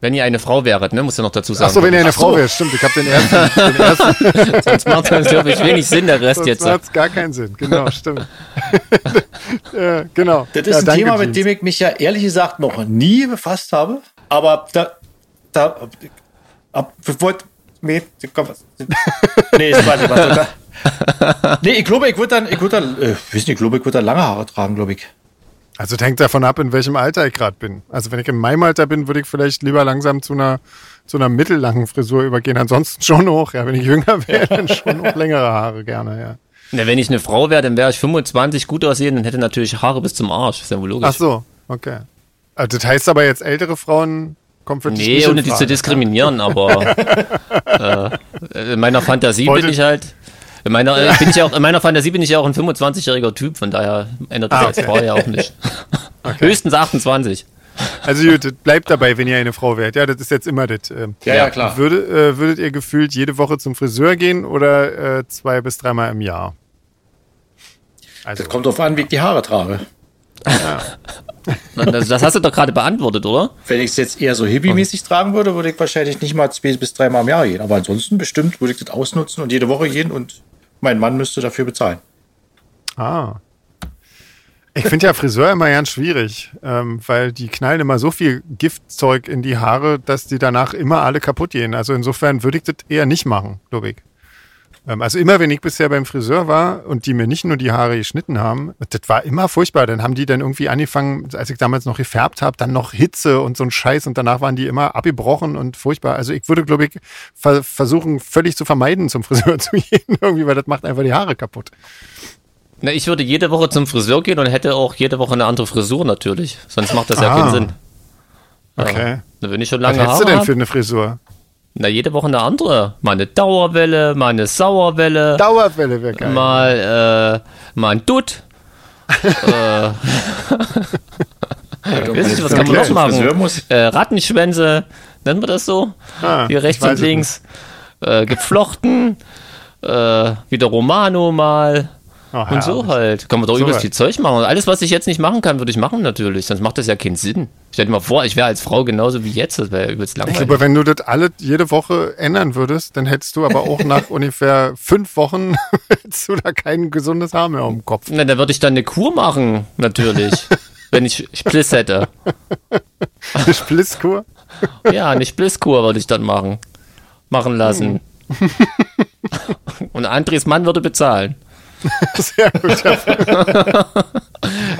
Wenn ihr eine Frau wäret, ne, muss ja noch dazu sagen. Achso, wenn ihr eine Ach so. Frau wäre, stimmt. Ich habe den ersten, den ersten Sonst macht es, glaube ich, wenig Sinn, der Rest sonst jetzt. macht's gar keinen Sinn. Genau, stimmt. äh, genau. Das ist Ja, ein danke, Thema, mit dem ich mich ja ehrlich gesagt noch nie befasst habe. Aber da, da, ab, wollt, nee, komm, was- nee, das war nicht, warte, da, nee, ich glaube, ich würde dann, ich würde dann, äh, weiß nicht, ich glaube, ich würde dann lange Haare tragen, glaube ich. Also hängt davon ab, in welchem Alter ich gerade bin. Also wenn ich in meinem Alter bin, würde ich vielleicht lieber langsam zu einer, zu einer mittellangen Frisur übergehen. Ansonsten schon hoch. Ja, wenn ich jünger wäre, dann schon auch längere Haare gerne, ja. Na, wenn ich eine Frau wäre, dann wäre ich 25 gut aussehen und hätte natürlich Haare bis zum Arsch. Ist ja wohl logisch. Ach so, okay. Also das heißt aber jetzt ältere Frauen kommen für dich Nee, nicht ohne die zu diskriminieren, aber äh, in meiner Fantasie Wollte- bin ich halt. In meiner, äh, bin ich ja auch, in meiner Fantasie bin ich ja auch ein 25-jähriger Typ, von daher ändert das Ah, als okay. Frau ja auch nicht. Höchstens 28. Also gut, das bleibt dabei, wenn ihr eine Frau wärt. Ja, das ist jetzt immer das. Ähm, Ja, ja, klar. Würde, äh, würdet ihr gefühlt jede Woche zum Friseur gehen oder äh, zwei bis dreimal im Jahr? Also, Das kommt drauf an, wie ich die Haare trage. Das, das hast du doch gerade beantwortet, oder? Wenn ich es jetzt eher so hippie-mäßig tragen würde, würde ich wahrscheinlich nicht mal zwei bis dreimal im Jahr gehen. Aber ansonsten bestimmt würde ich das ausnutzen und jede Woche gehen und mein Mann müsste dafür bezahlen. Ah. Ich finde ja Friseur immer ganz schwierig, ähm, weil die knallen immer so viel Giftzeug in die Haare, dass die danach immer alle kaputt gehen. Also insofern würde ich das eher nicht machen, glaube. Ähm, also immer, wenn ich bisher beim Friseur war und die mir nicht nur die Haare geschnitten haben, das war immer furchtbar. Dann haben die dann irgendwie angefangen, als ich damals noch gefärbt habe, dann noch Hitze und so ein Scheiß und danach waren die immer abgebrochen und furchtbar. Also ich würde, glaube ich, ver versuchen, völlig zu vermeiden, zum Friseur zu gehen, irgendwie, weil das macht einfach die Haare kaputt. Na, ich würde jede Woche zum Friseur gehen und hätte auch jede Woche eine andere Frisur natürlich. Sonst macht das ja Ah. keinen Sinn. Okay. Na, wenn ich schon Was lange hättest du Haare denn hab, für eine Frisur? Na, jede Woche eine andere. Mal eine Dauerwelle, mal eine Sauerwelle, Dauerwelle wäre geil. mal, äh, mal ein Dutt. äh, weiß nicht, was kann man noch machen? Äh, Rattenschwänze, nennen wir das so? Ah, Hier rechts und links. Äh, geflochten. Äh, wieder Romano mal. Oh, und so halt. Kann man doch so übelst viel Zeug machen. alles, was ich jetzt nicht machen kann, würde ich machen natürlich. Sonst macht das ja keinen Sinn. Stell dir mal vor, ich wäre als Frau genauso wie jetzt. Das wäre ja übelst langweilig. Aber wenn du das alle jede Woche ändern würdest, dann hättest du aber auch nach ungefähr fünf Wochen hättest du da kein gesundes Haar mehr um Kopf. Na, da würde ich dann eine Kur machen, natürlich. wenn ich Spliss hätte. Eine Splisskur? ja, eine Splisskur würde ich dann machen. Machen lassen. Hm. Und Andres Mann würde bezahlen. Sehr gut. Ja.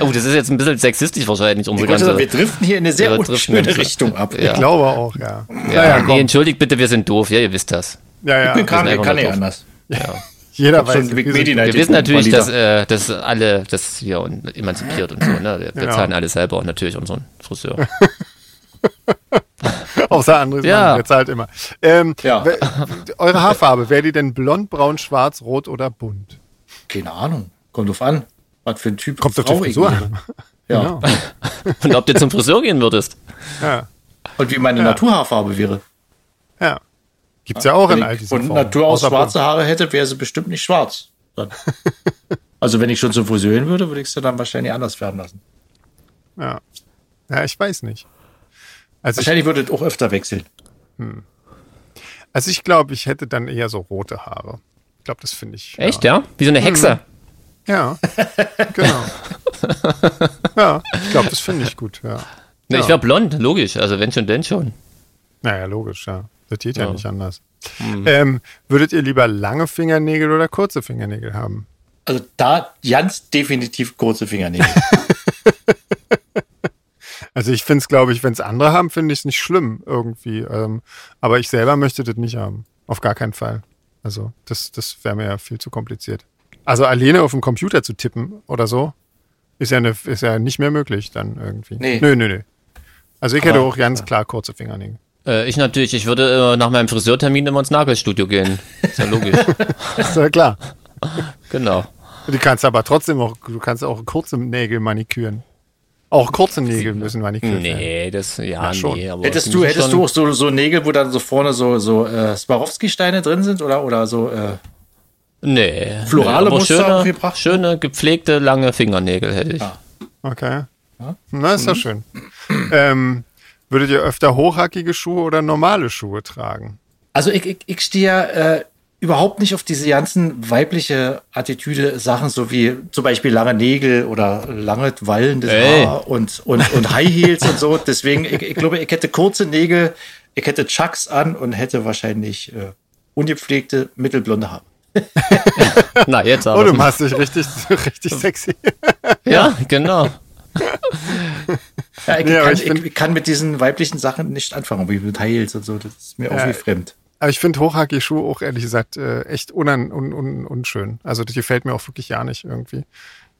oh, das ist jetzt ein bisschen sexistisch wahrscheinlich. Unsere ganze, sagen, wir driften hier in eine sehr unschöne Richtung ab. Ja. Ich glaube auch, ja. ja, ja nee, entschuldigt bitte, wir sind doof. Ja, ihr wisst das. Ja, ja. Ich bin krank, ich kann nicht anders. Ja. Jeder weiß. Wir, wir wissen natürlich, dass, äh, dass alle, dass wir emanzipiert und so. Ne? Wir genau. zahlen alle selber und natürlich unseren Friseur. Außer Andres ja. Mann, der zahlt immer. Ähm, ja. Eure Haarfarbe, wäre die denn blond, braun, schwarz, rot oder bunt? Keine Ahnung. Kommt drauf an. Was für ein Typ Kommt auf die Frisur an. Ja. Genau. Und ob du zum Friseur gehen würdest. Ja. Und wie meine ja. Naturhaarfarbe wäre. Ja. Gibt's ja auch wenn in all diesen Und Natur aus schwarze Haare hätte, wäre sie bestimmt nicht schwarz. also wenn ich schon zum Friseur gehen würde, würde ich sie dann wahrscheinlich anders werden lassen. Ja. Ja, ich weiß nicht. Also wahrscheinlich ich, würde es auch öfter wechseln. Hm. Also ich glaube, ich hätte dann eher so rote Haare glaube, das finde ich. Echt, ja. ja? Wie so eine Hexe. Mhm. Ja, genau. ja, ich glaube, das finde ich gut, ja. Ne, ja. Ich wäre blond, logisch. Also wenn schon, denn schon. Naja, logisch, ja. Das geht ja, ja nicht anders. Mhm. Ähm, würdet ihr lieber lange Fingernägel oder kurze Fingernägel haben? Also da ganz definitiv kurze Fingernägel. also ich finde es, glaube ich, wenn es andere haben, finde ich es nicht schlimm irgendwie. Ähm, aber ich selber möchte das nicht haben. Auf gar keinen Fall. Also das, das wäre mir ja viel zu kompliziert. Also alleine auf dem Computer zu tippen oder so, ist ja, eine, ist ja nicht mehr möglich dann irgendwie. Nee. Nö, nö, nö. Also ich hätte auch ganz klar kurze Fingernägel. Äh, ich natürlich, ich würde äh, nach meinem Friseurtermin immer ins Nagelstudio gehen. Ist ja logisch. ist ja klar. Genau. Du kannst aber trotzdem auch, du kannst auch kurze Nägel maniküren. Auch kurze Nägel müssen manikürt nee, werden. Nee, das, ja, ja schon. nee. Aber hättest du, hättest du auch so, so Nägel, wo dann so vorne so, so äh, Swarovski-Steine drin sind oder, oder so äh, Nee. Florale nee, schöne, schöne, gepflegte, lange Fingernägel hätte ich. Ah. Okay. Ja? Na, ist mhm. ja schön. Ähm, würdet ihr öfter hochhackige Schuhe oder normale Schuhe tragen? Also ich, ich, ich stehe äh, überhaupt nicht auf diese ganzen weibliche Attitüde Sachen, so wie zum Beispiel lange Nägel oder lange wallendes Ey. Haar und, und, und High Heels und so. Deswegen, ich, ich, glaube, ich hätte kurze Nägel, ich hätte Chucks an und hätte wahrscheinlich äh, ungepflegte, mittelblonde Haare. Na, jetzt aber. Oh, du machst dich richtig, richtig sexy. ja, genau. Ja, ich, ja, kann, ich, ich, kann, mit diesen weiblichen Sachen nicht anfangen, wie mit High Heels und so. Das ist mir ja, irgendwie fremd. Aber ich finde Hochhackig-Schuhe auch ehrlich gesagt äh, echt unan, un, un, unschön. Also das gefällt mir auch wirklich ja nicht irgendwie.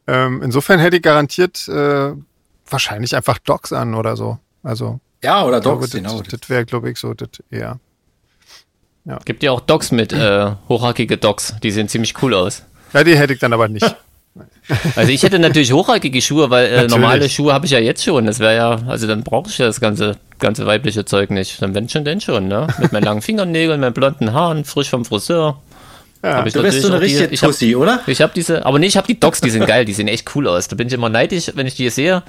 Ähm, insofern hätte ich garantiert äh, wahrscheinlich einfach Docs an oder so. Also ja, oder Docs, genau. Das, das wäre, glaube ich, so das eher. Ja. Gibt ja auch Docs mit äh, hochhackige Docs. Die sehen ziemlich cool aus. Ja, die hätte ich dann aber nicht. Also ich hätte natürlich hochhackige Schuhe, weil äh, normale Schuhe habe ich ja jetzt schon. Das wäre ja, also dann brauche ich ja das ganze, ganze weibliche Zeug nicht. Dann wenn schon, denn schon, ne? Mit meinen langen Fingernägeln, meinen blonden Haaren, frisch vom Friseur. Ja, du bist so eine richtige die, Tussi, hab, oder? Ich habe diese, aber nee, ich habe die Docs, die sind geil, die sehen echt cool aus. Da bin ich immer neidisch, wenn ich die sehe,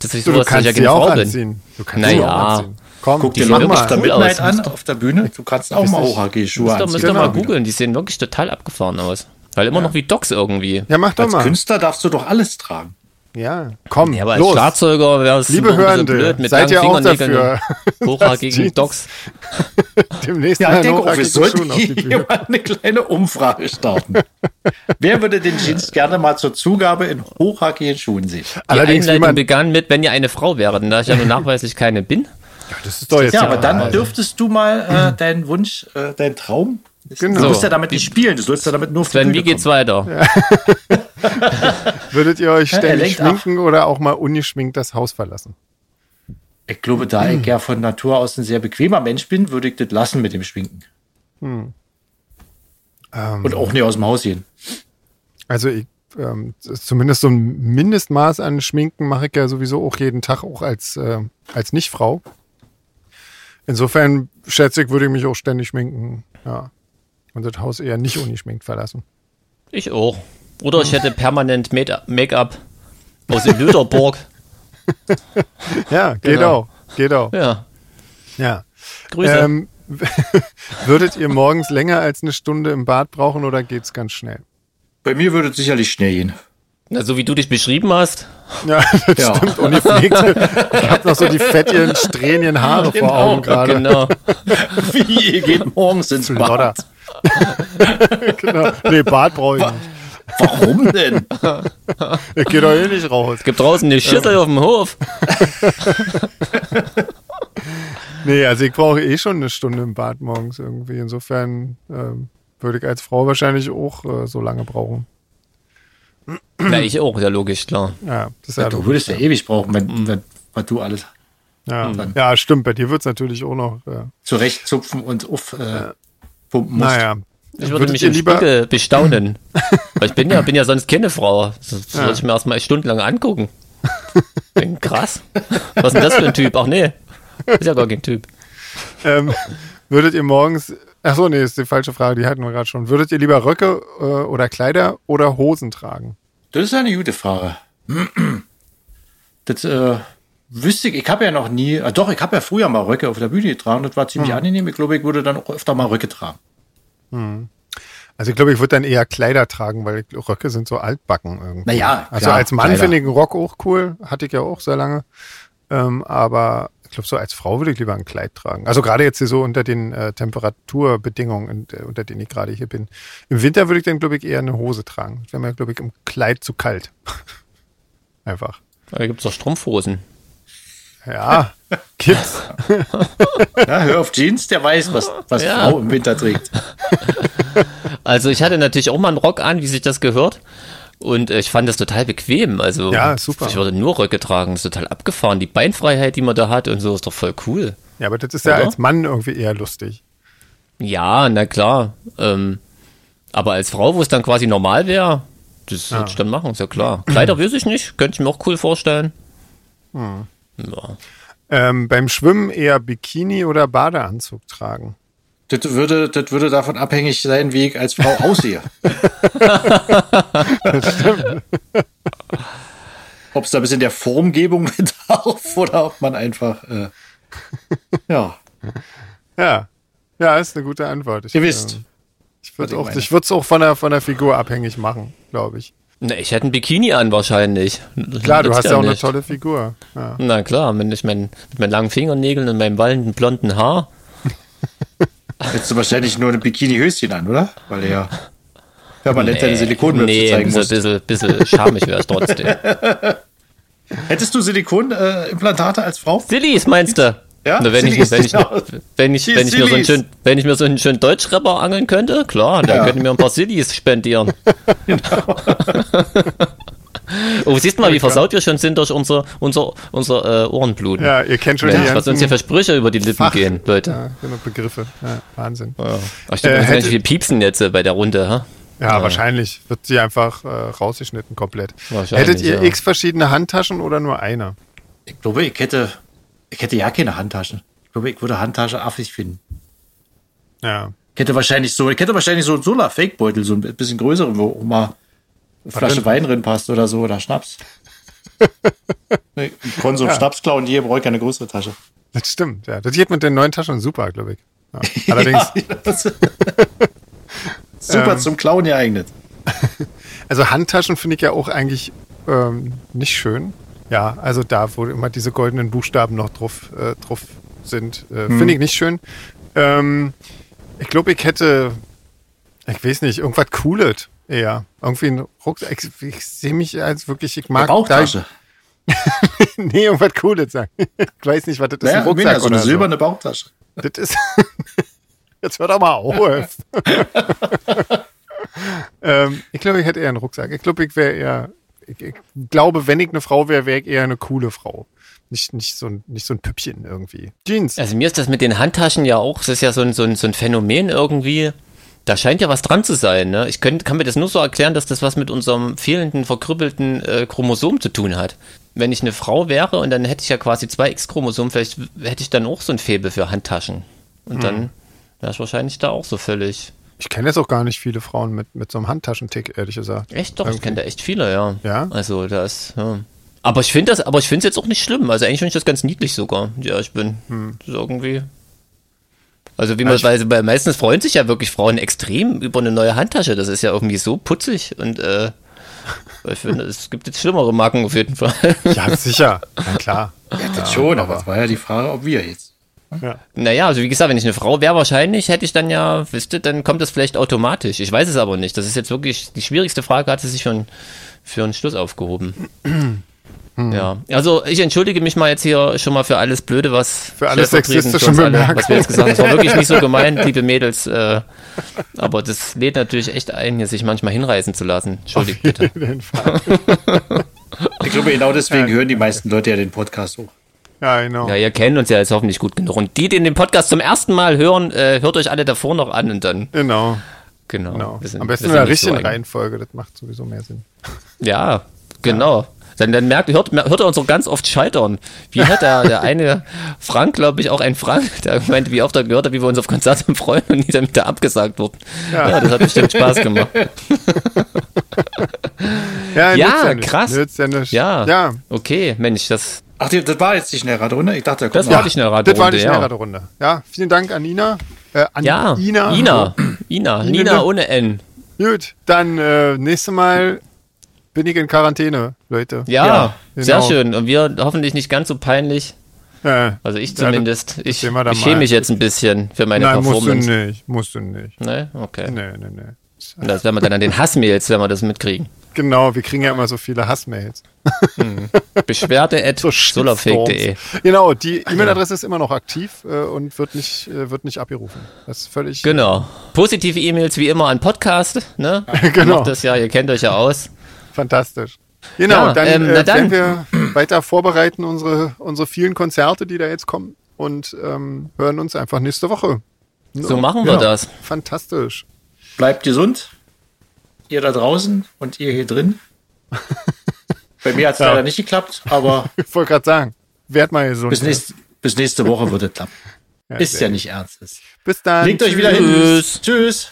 dass ich sowas, du kannst dass ich ja Frau bin. Du kannst naja. auch anziehen. Komm, Guck dir mal auf der Midnight an, auf der Bühne. Du kannst auch mal OHG-Schuhe anziehen. Müsst ihr genau. mal googeln, die sehen wirklich total abgefahren aus. Weil immer ja. noch wie Docs irgendwie. Ja, mach doch als mal. Als Künstler darfst du doch alles tragen. Ja, komm, ja, aber als los. Schlagzeuger wäre es Liebe Hörende, blöd mit seid ihr auch dafür? Hochhackigen Docs. Demnächst ja, ich denke auch, wir sollten hier mal eine kleine Umfrage starten. Wer würde den Jeans gerne mal zur Zugabe in hochhackigen Schuhen sehen? Die Allerdings Einleitung begann mit, wenn ihr eine Frau wäre, da ich ja nur nachweislich keine bin. Ja, das ist doch jetzt ja, aber dann dürftest du mal äh, deinen Wunsch, äh, deinen Traum Genau. Du musst ja damit nicht spielen, du sollst ja damit nur Sven, wie geht's weiter? Ja. Würdet ihr euch ständig ja, schminken ab. oder auch mal ungeschminkt das Haus verlassen? Ich glaube, da hm. ich ja von Natur aus ein sehr bequemer Mensch bin, würde ich das lassen mit dem Schminken. Hm. Ähm, Und auch nicht aus dem Haus gehen. Also ich, ähm, zumindest so ein Mindestmaß an Schminken mache ich ja sowieso auch jeden Tag, auch als, äh, als Nichtfrau. Insofern schätze ich, würde ich mich auch ständig schminken. Ja und das Haus eher nicht ungeschminkt verlassen. Ich auch. Oder ich hätte permanent Make-up aus Lüderburg. ja, geht genau. auch. Geht auch. Ja. Ja. Grüße. Ähm, würdet ihr morgens länger als eine Stunde im Bad brauchen oder geht's ganz schnell? Bei mir würde es sicherlich schnell gehen. Na, so wie du dich beschrieben hast. Ja, das ja. stimmt. Ungepflegt. Ich habe noch so die fettigen, strähnigen Haare genau, vor Augen gerade. Genau. Wie, ihr geht morgens ins Bad. genau. Nee, Bad brauche ich nicht. Warum denn? Ich gehe doch eh nicht raus. Es gibt draußen eine Schüssel auf dem Hof. nee, also ich brauche eh schon eine Stunde im Bad morgens irgendwie. Insofern ähm, würde ich als Frau wahrscheinlich auch äh, so lange brauchen. Na, ich auch, ja logisch, klar. Ja, das ist ja, ja du würdest ja ewig brauchen, wenn, mhm. wenn, wenn du alles. Ja, ja stimmt. Bei dir wird es natürlich auch noch ja. zurechtzupfen und auf äh, pumpen musst. Naja. Ich würde mich im lieber Spiegel bestaunen. Weil ich bin ja, bin ja sonst keine Frau. Das ja. ich mir erstmal stundenlang angucken. Bin krass. Was ist denn das für ein Typ? Ach nee. Ist ja gar kein Typ. Ähm, würdet ihr morgens Achso, nee, ist die falsche Frage, die hatten wir gerade schon. Würdet ihr lieber Röcke äh, oder Kleider oder Hosen tragen? Das ist eine gute Frage. Das äh, wüsste ich, ich habe ja noch nie, äh, doch, ich habe ja früher mal Röcke auf der Bühne getragen, das war ziemlich hm. angenehm. Ich glaube, ich würde dann auch öfter mal Röcke tragen. Hm. Also ich glaube, ich würde dann eher Kleider tragen, weil Röcke sind so altbacken irgendwie. Naja, also klar, als Mann finde ich einen Rock auch cool, hatte ich ja auch sehr lange. Ähm, aber glaube, so als Frau würde ich lieber ein Kleid tragen. Also gerade jetzt hier so unter den äh, Temperaturbedingungen, äh, unter denen ich gerade hier bin. Im Winter würde ich dann, glaube ich, eher eine Hose tragen. Wäre mir, glaube ich, im Kleid zu kalt. Einfach. Da gibt es doch Strumpfhosen. Ja, gibt's. ja, hör auf Jeans, der weiß, was, was ja. Frau im Winter trägt. Also ich hatte natürlich auch mal einen Rock an, wie sich das gehört. Und äh, ich fand das total bequem. Also ja, super. ich würde nur Röcke tragen, das ist total abgefahren. Die Beinfreiheit, die man da hat und so, ist doch voll cool. Ja, aber das ist Oder? ja als Mann irgendwie eher lustig. Ja, na klar. Ähm, aber als Frau, wo es dann quasi normal wäre, das ja. würde ich dann machen, ist ja klar. Kleider weiß ich nicht, könnte ich mir auch cool vorstellen. Hm. Ja. Ähm, beim Schwimmen eher Bikini oder Badeanzug tragen? Das würde, das würde davon abhängig sein, wie ich als Frau aussehe. das stimmt. Ob es da ein bisschen der Formgebung bedarf oder ob man einfach, äh, ja. Ja. Ja, ist eine gute Antwort. Ich, Ihr wisst. Äh, ich würde es auch, auch von der, von der Figur abhängig machen, glaube ich. Na, ich hätte ein Bikini an wahrscheinlich. Klar, du hast ja auch nicht. eine tolle Figur. Ja. Na klar, wenn ich mein, mit meinen langen Fingernägeln und meinem wallenden blonden Haar Hättest du wahrscheinlich nur ein Bikini-Höschen an, oder? Weil er ja permanent nee, deine Silikonmütze nee, zeigen muss. Nee, ein bisschen, bisschen schamig wäre es trotzdem. Hättest du Silikonimplantate äh, als Frau? Sillies, meinst du? Ja, Na, wenn, ich, wenn, ich, wenn, ich, wenn, ich mir so einen schönen, wenn ich mir so einen schönen Deutschrapper angeln könnte, klar, dann ja. könnten wir ein paar Sillies spendieren. genau. Oh, siehst du mal, wie versaut wir schon sind durch unser, unser, unser äh, Ohrenblut. Ja, ihr kennt schon Mensch, die Was uns hier für Sprüche über die Lippen Fach. gehen, Leute. Ja, genau, Begriffe. Ja, Wahnsinn. Ja. Ach, stimmt, äh, hätte, viel piepsen jetzt äh, bei der Runde, ha? Ja, ja, wahrscheinlich wird sie einfach äh, rausgeschnitten komplett. Hättet ihr ja. x verschiedene Handtaschen oder nur eine? Ich glaube, ich hätte, ich hätte ja keine Handtaschen. Ich glaube, ich würde Handtasche affig finden. Ja. Ich hätte wahrscheinlich so, ich hätte wahrscheinlich so einen Solar-Fake-Beutel, so ein bisschen größeren, wo mal Flasche drin? Wein drin passt oder so oder Schnaps. Konsum ja. Schnaps klauen, die brauche keine größere Tasche. Das stimmt, ja. Das geht mit den neuen Taschen super, glaube ich. Ja. Allerdings. super ähm, zum Klauen geeignet. Also Handtaschen finde ich ja auch eigentlich ähm, nicht schön. Ja, also da, wo immer diese goldenen Buchstaben noch drauf, äh, drauf sind, äh, hm. finde ich nicht schön. Ähm, ich glaube, ich hätte, ich weiß nicht, irgendwas Cooles. Ja, irgendwie ein Rucksack. Ich, ich sehe mich als wirklich, ich mag. Eine Bauchtasche. nee, irgendwas Cooles sagen. Ich weiß nicht, was das naja, ist. Ein Rucksack ja, so eine silberne so. Bauchtasche. Das ist. Jetzt hör doch mal auf. ähm, ich glaube, ich hätte eher einen Rucksack. Ich glaube, ich wäre eher. Ich, glaube, wenn ich eine Frau wäre, wäre ich eher eine coole Frau. Nicht, nicht, so ein, nicht so ein Püppchen irgendwie. Jeans. Also mir ist das mit den Handtaschen ja auch, das ist ja so ein, so ein, so ein Phänomen irgendwie. Da scheint ja was dran zu sein. Ne? Ich könnt, kann mir das nur so erklären, dass das was mit unserem fehlenden, verkrüppelten äh, Chromosom zu tun hat. Wenn ich eine Frau wäre und dann hätte ich ja quasi zwei X-Chromosomen, vielleicht hätte ich dann auch so ein Faible für Handtaschen. Und hm. dann wäre ich wahrscheinlich da auch so völlig Ich kenne jetzt auch gar nicht viele Frauen mit, mit so einem Handtaschentick, ehrlich gesagt. Echt doch, Irgendwie. ich kenne da echt viele, ja. Ja. Also das, ja. Aber ich finde das, aber ich finde es jetzt auch nicht schlimm. Also eigentlich finde ich das ganz niedlich sogar. Ja, ich bin hm. irgendwie. Also wie man weil meistens freuen sich ja wirklich Frauen extrem über eine neue Handtasche. Das ist ja irgendwie so putzig und äh, ich finde, es gibt jetzt schlimmere Marken auf jeden Fall. Ja, sicher. Na klar. Ja, das ja, schon, aber es war ja die Frage, ob wir jetzt. Ja. Naja, also wie gesagt, wenn ich eine Frau wäre, wahrscheinlich hätte ich dann ja, wisst ihr, dann kommt das vielleicht automatisch. Ich weiß es aber nicht. Das ist jetzt wirklich die schwierigste Frage, hat sie sich schon für einen Schluss aufgehoben. Hm. Ja, also ich entschuldige mich mal jetzt hier schon mal für alles Blöde, was für alles sexistische alle, was wir jetzt gesagt haben. Das war wirklich nicht so gemeint, liebe Mädels. Äh, aber das lädt natürlich echt ein, hier sich manchmal hinreißen zu lassen. Entschuldigt bitte. ich glaube, genau deswegen hören die meisten Leute ja den Podcast hoch. Ja, genau. Ja, ihr kennt uns ja jetzt hoffentlich gut genug. Und die, die den Podcast zum ersten Mal hören, äh, hört euch alle davor noch an und dann. Genau. Genau. genau. Sind, Am besten in der richtigen so Reihenfolge, das macht sowieso mehr Sinn. Ja, genau. Ja. Dann, dann merkt, hört, hört er uns auch ganz oft scheitern. Wie hat der, der eine Frank, glaube ich, auch ein Frank, der meinte, wie oft er gehört hat, wie wir uns auf Konzerte freuen und nie damit da abgesagt wurden. Ja. ja, das hat bestimmt Spaß gemacht. ja, ja krass. Ja, ja, ja, okay, Mensch, das. Ach, das war jetzt die Schnellradrunde? Ich dachte, das war die Schnellradrunde. Das war die Schnellradrunde. Ja, vielen Dank an Nina. Äh, an ja, Ina. Ina. Ina. Nina ohne N. Gut, dann äh, nächste Mal bin ich in Quarantäne, Leute. Ja, ja genau. sehr schön. Und wir hoffentlich nicht ganz so peinlich. Ja, also ich zumindest. ich, ich schäme mich jetzt ein bisschen für meine Nein, Performance. musst du nicht. Musst du nicht. Nee? Okay. Nee, nee, nee. Und das werden wir dann an den Hassmails, wenn wir das mitkriegen. Genau, wir kriegen ja immer so viele Hassmails. Hm. Beschwerde at so solarfake.de. Genau, die E-Mail-Adresse ist immer noch aktiv äh, und wird nicht, äh, wird nicht abgerufen. Das ist völlig. Genau. Positive E-Mails wie immer an Podcast. Ne? genau. Macht das ja, ihr kennt euch ja aus. Fantastisch. Genau, ja, dann, ähm, äh, dann, werden wir weiter vorbereiten, unsere, unsere vielen Konzerte, die da jetzt kommen und ähm, hören uns einfach nächste Woche. So machen wir ja, das. Fantastisch. Bleibt gesund, ihr da draußen und ihr hier drin. Bei mir hat es ja. leider nicht geklappt, aber. ich wollte gerade sagen, werd mal gesund. Bis, nächst, bis nächste Woche wird es klappen. Ja, Ist ja nicht ernst. Bis dann. Legt euch wieder hin. Tschüss. Tschüss.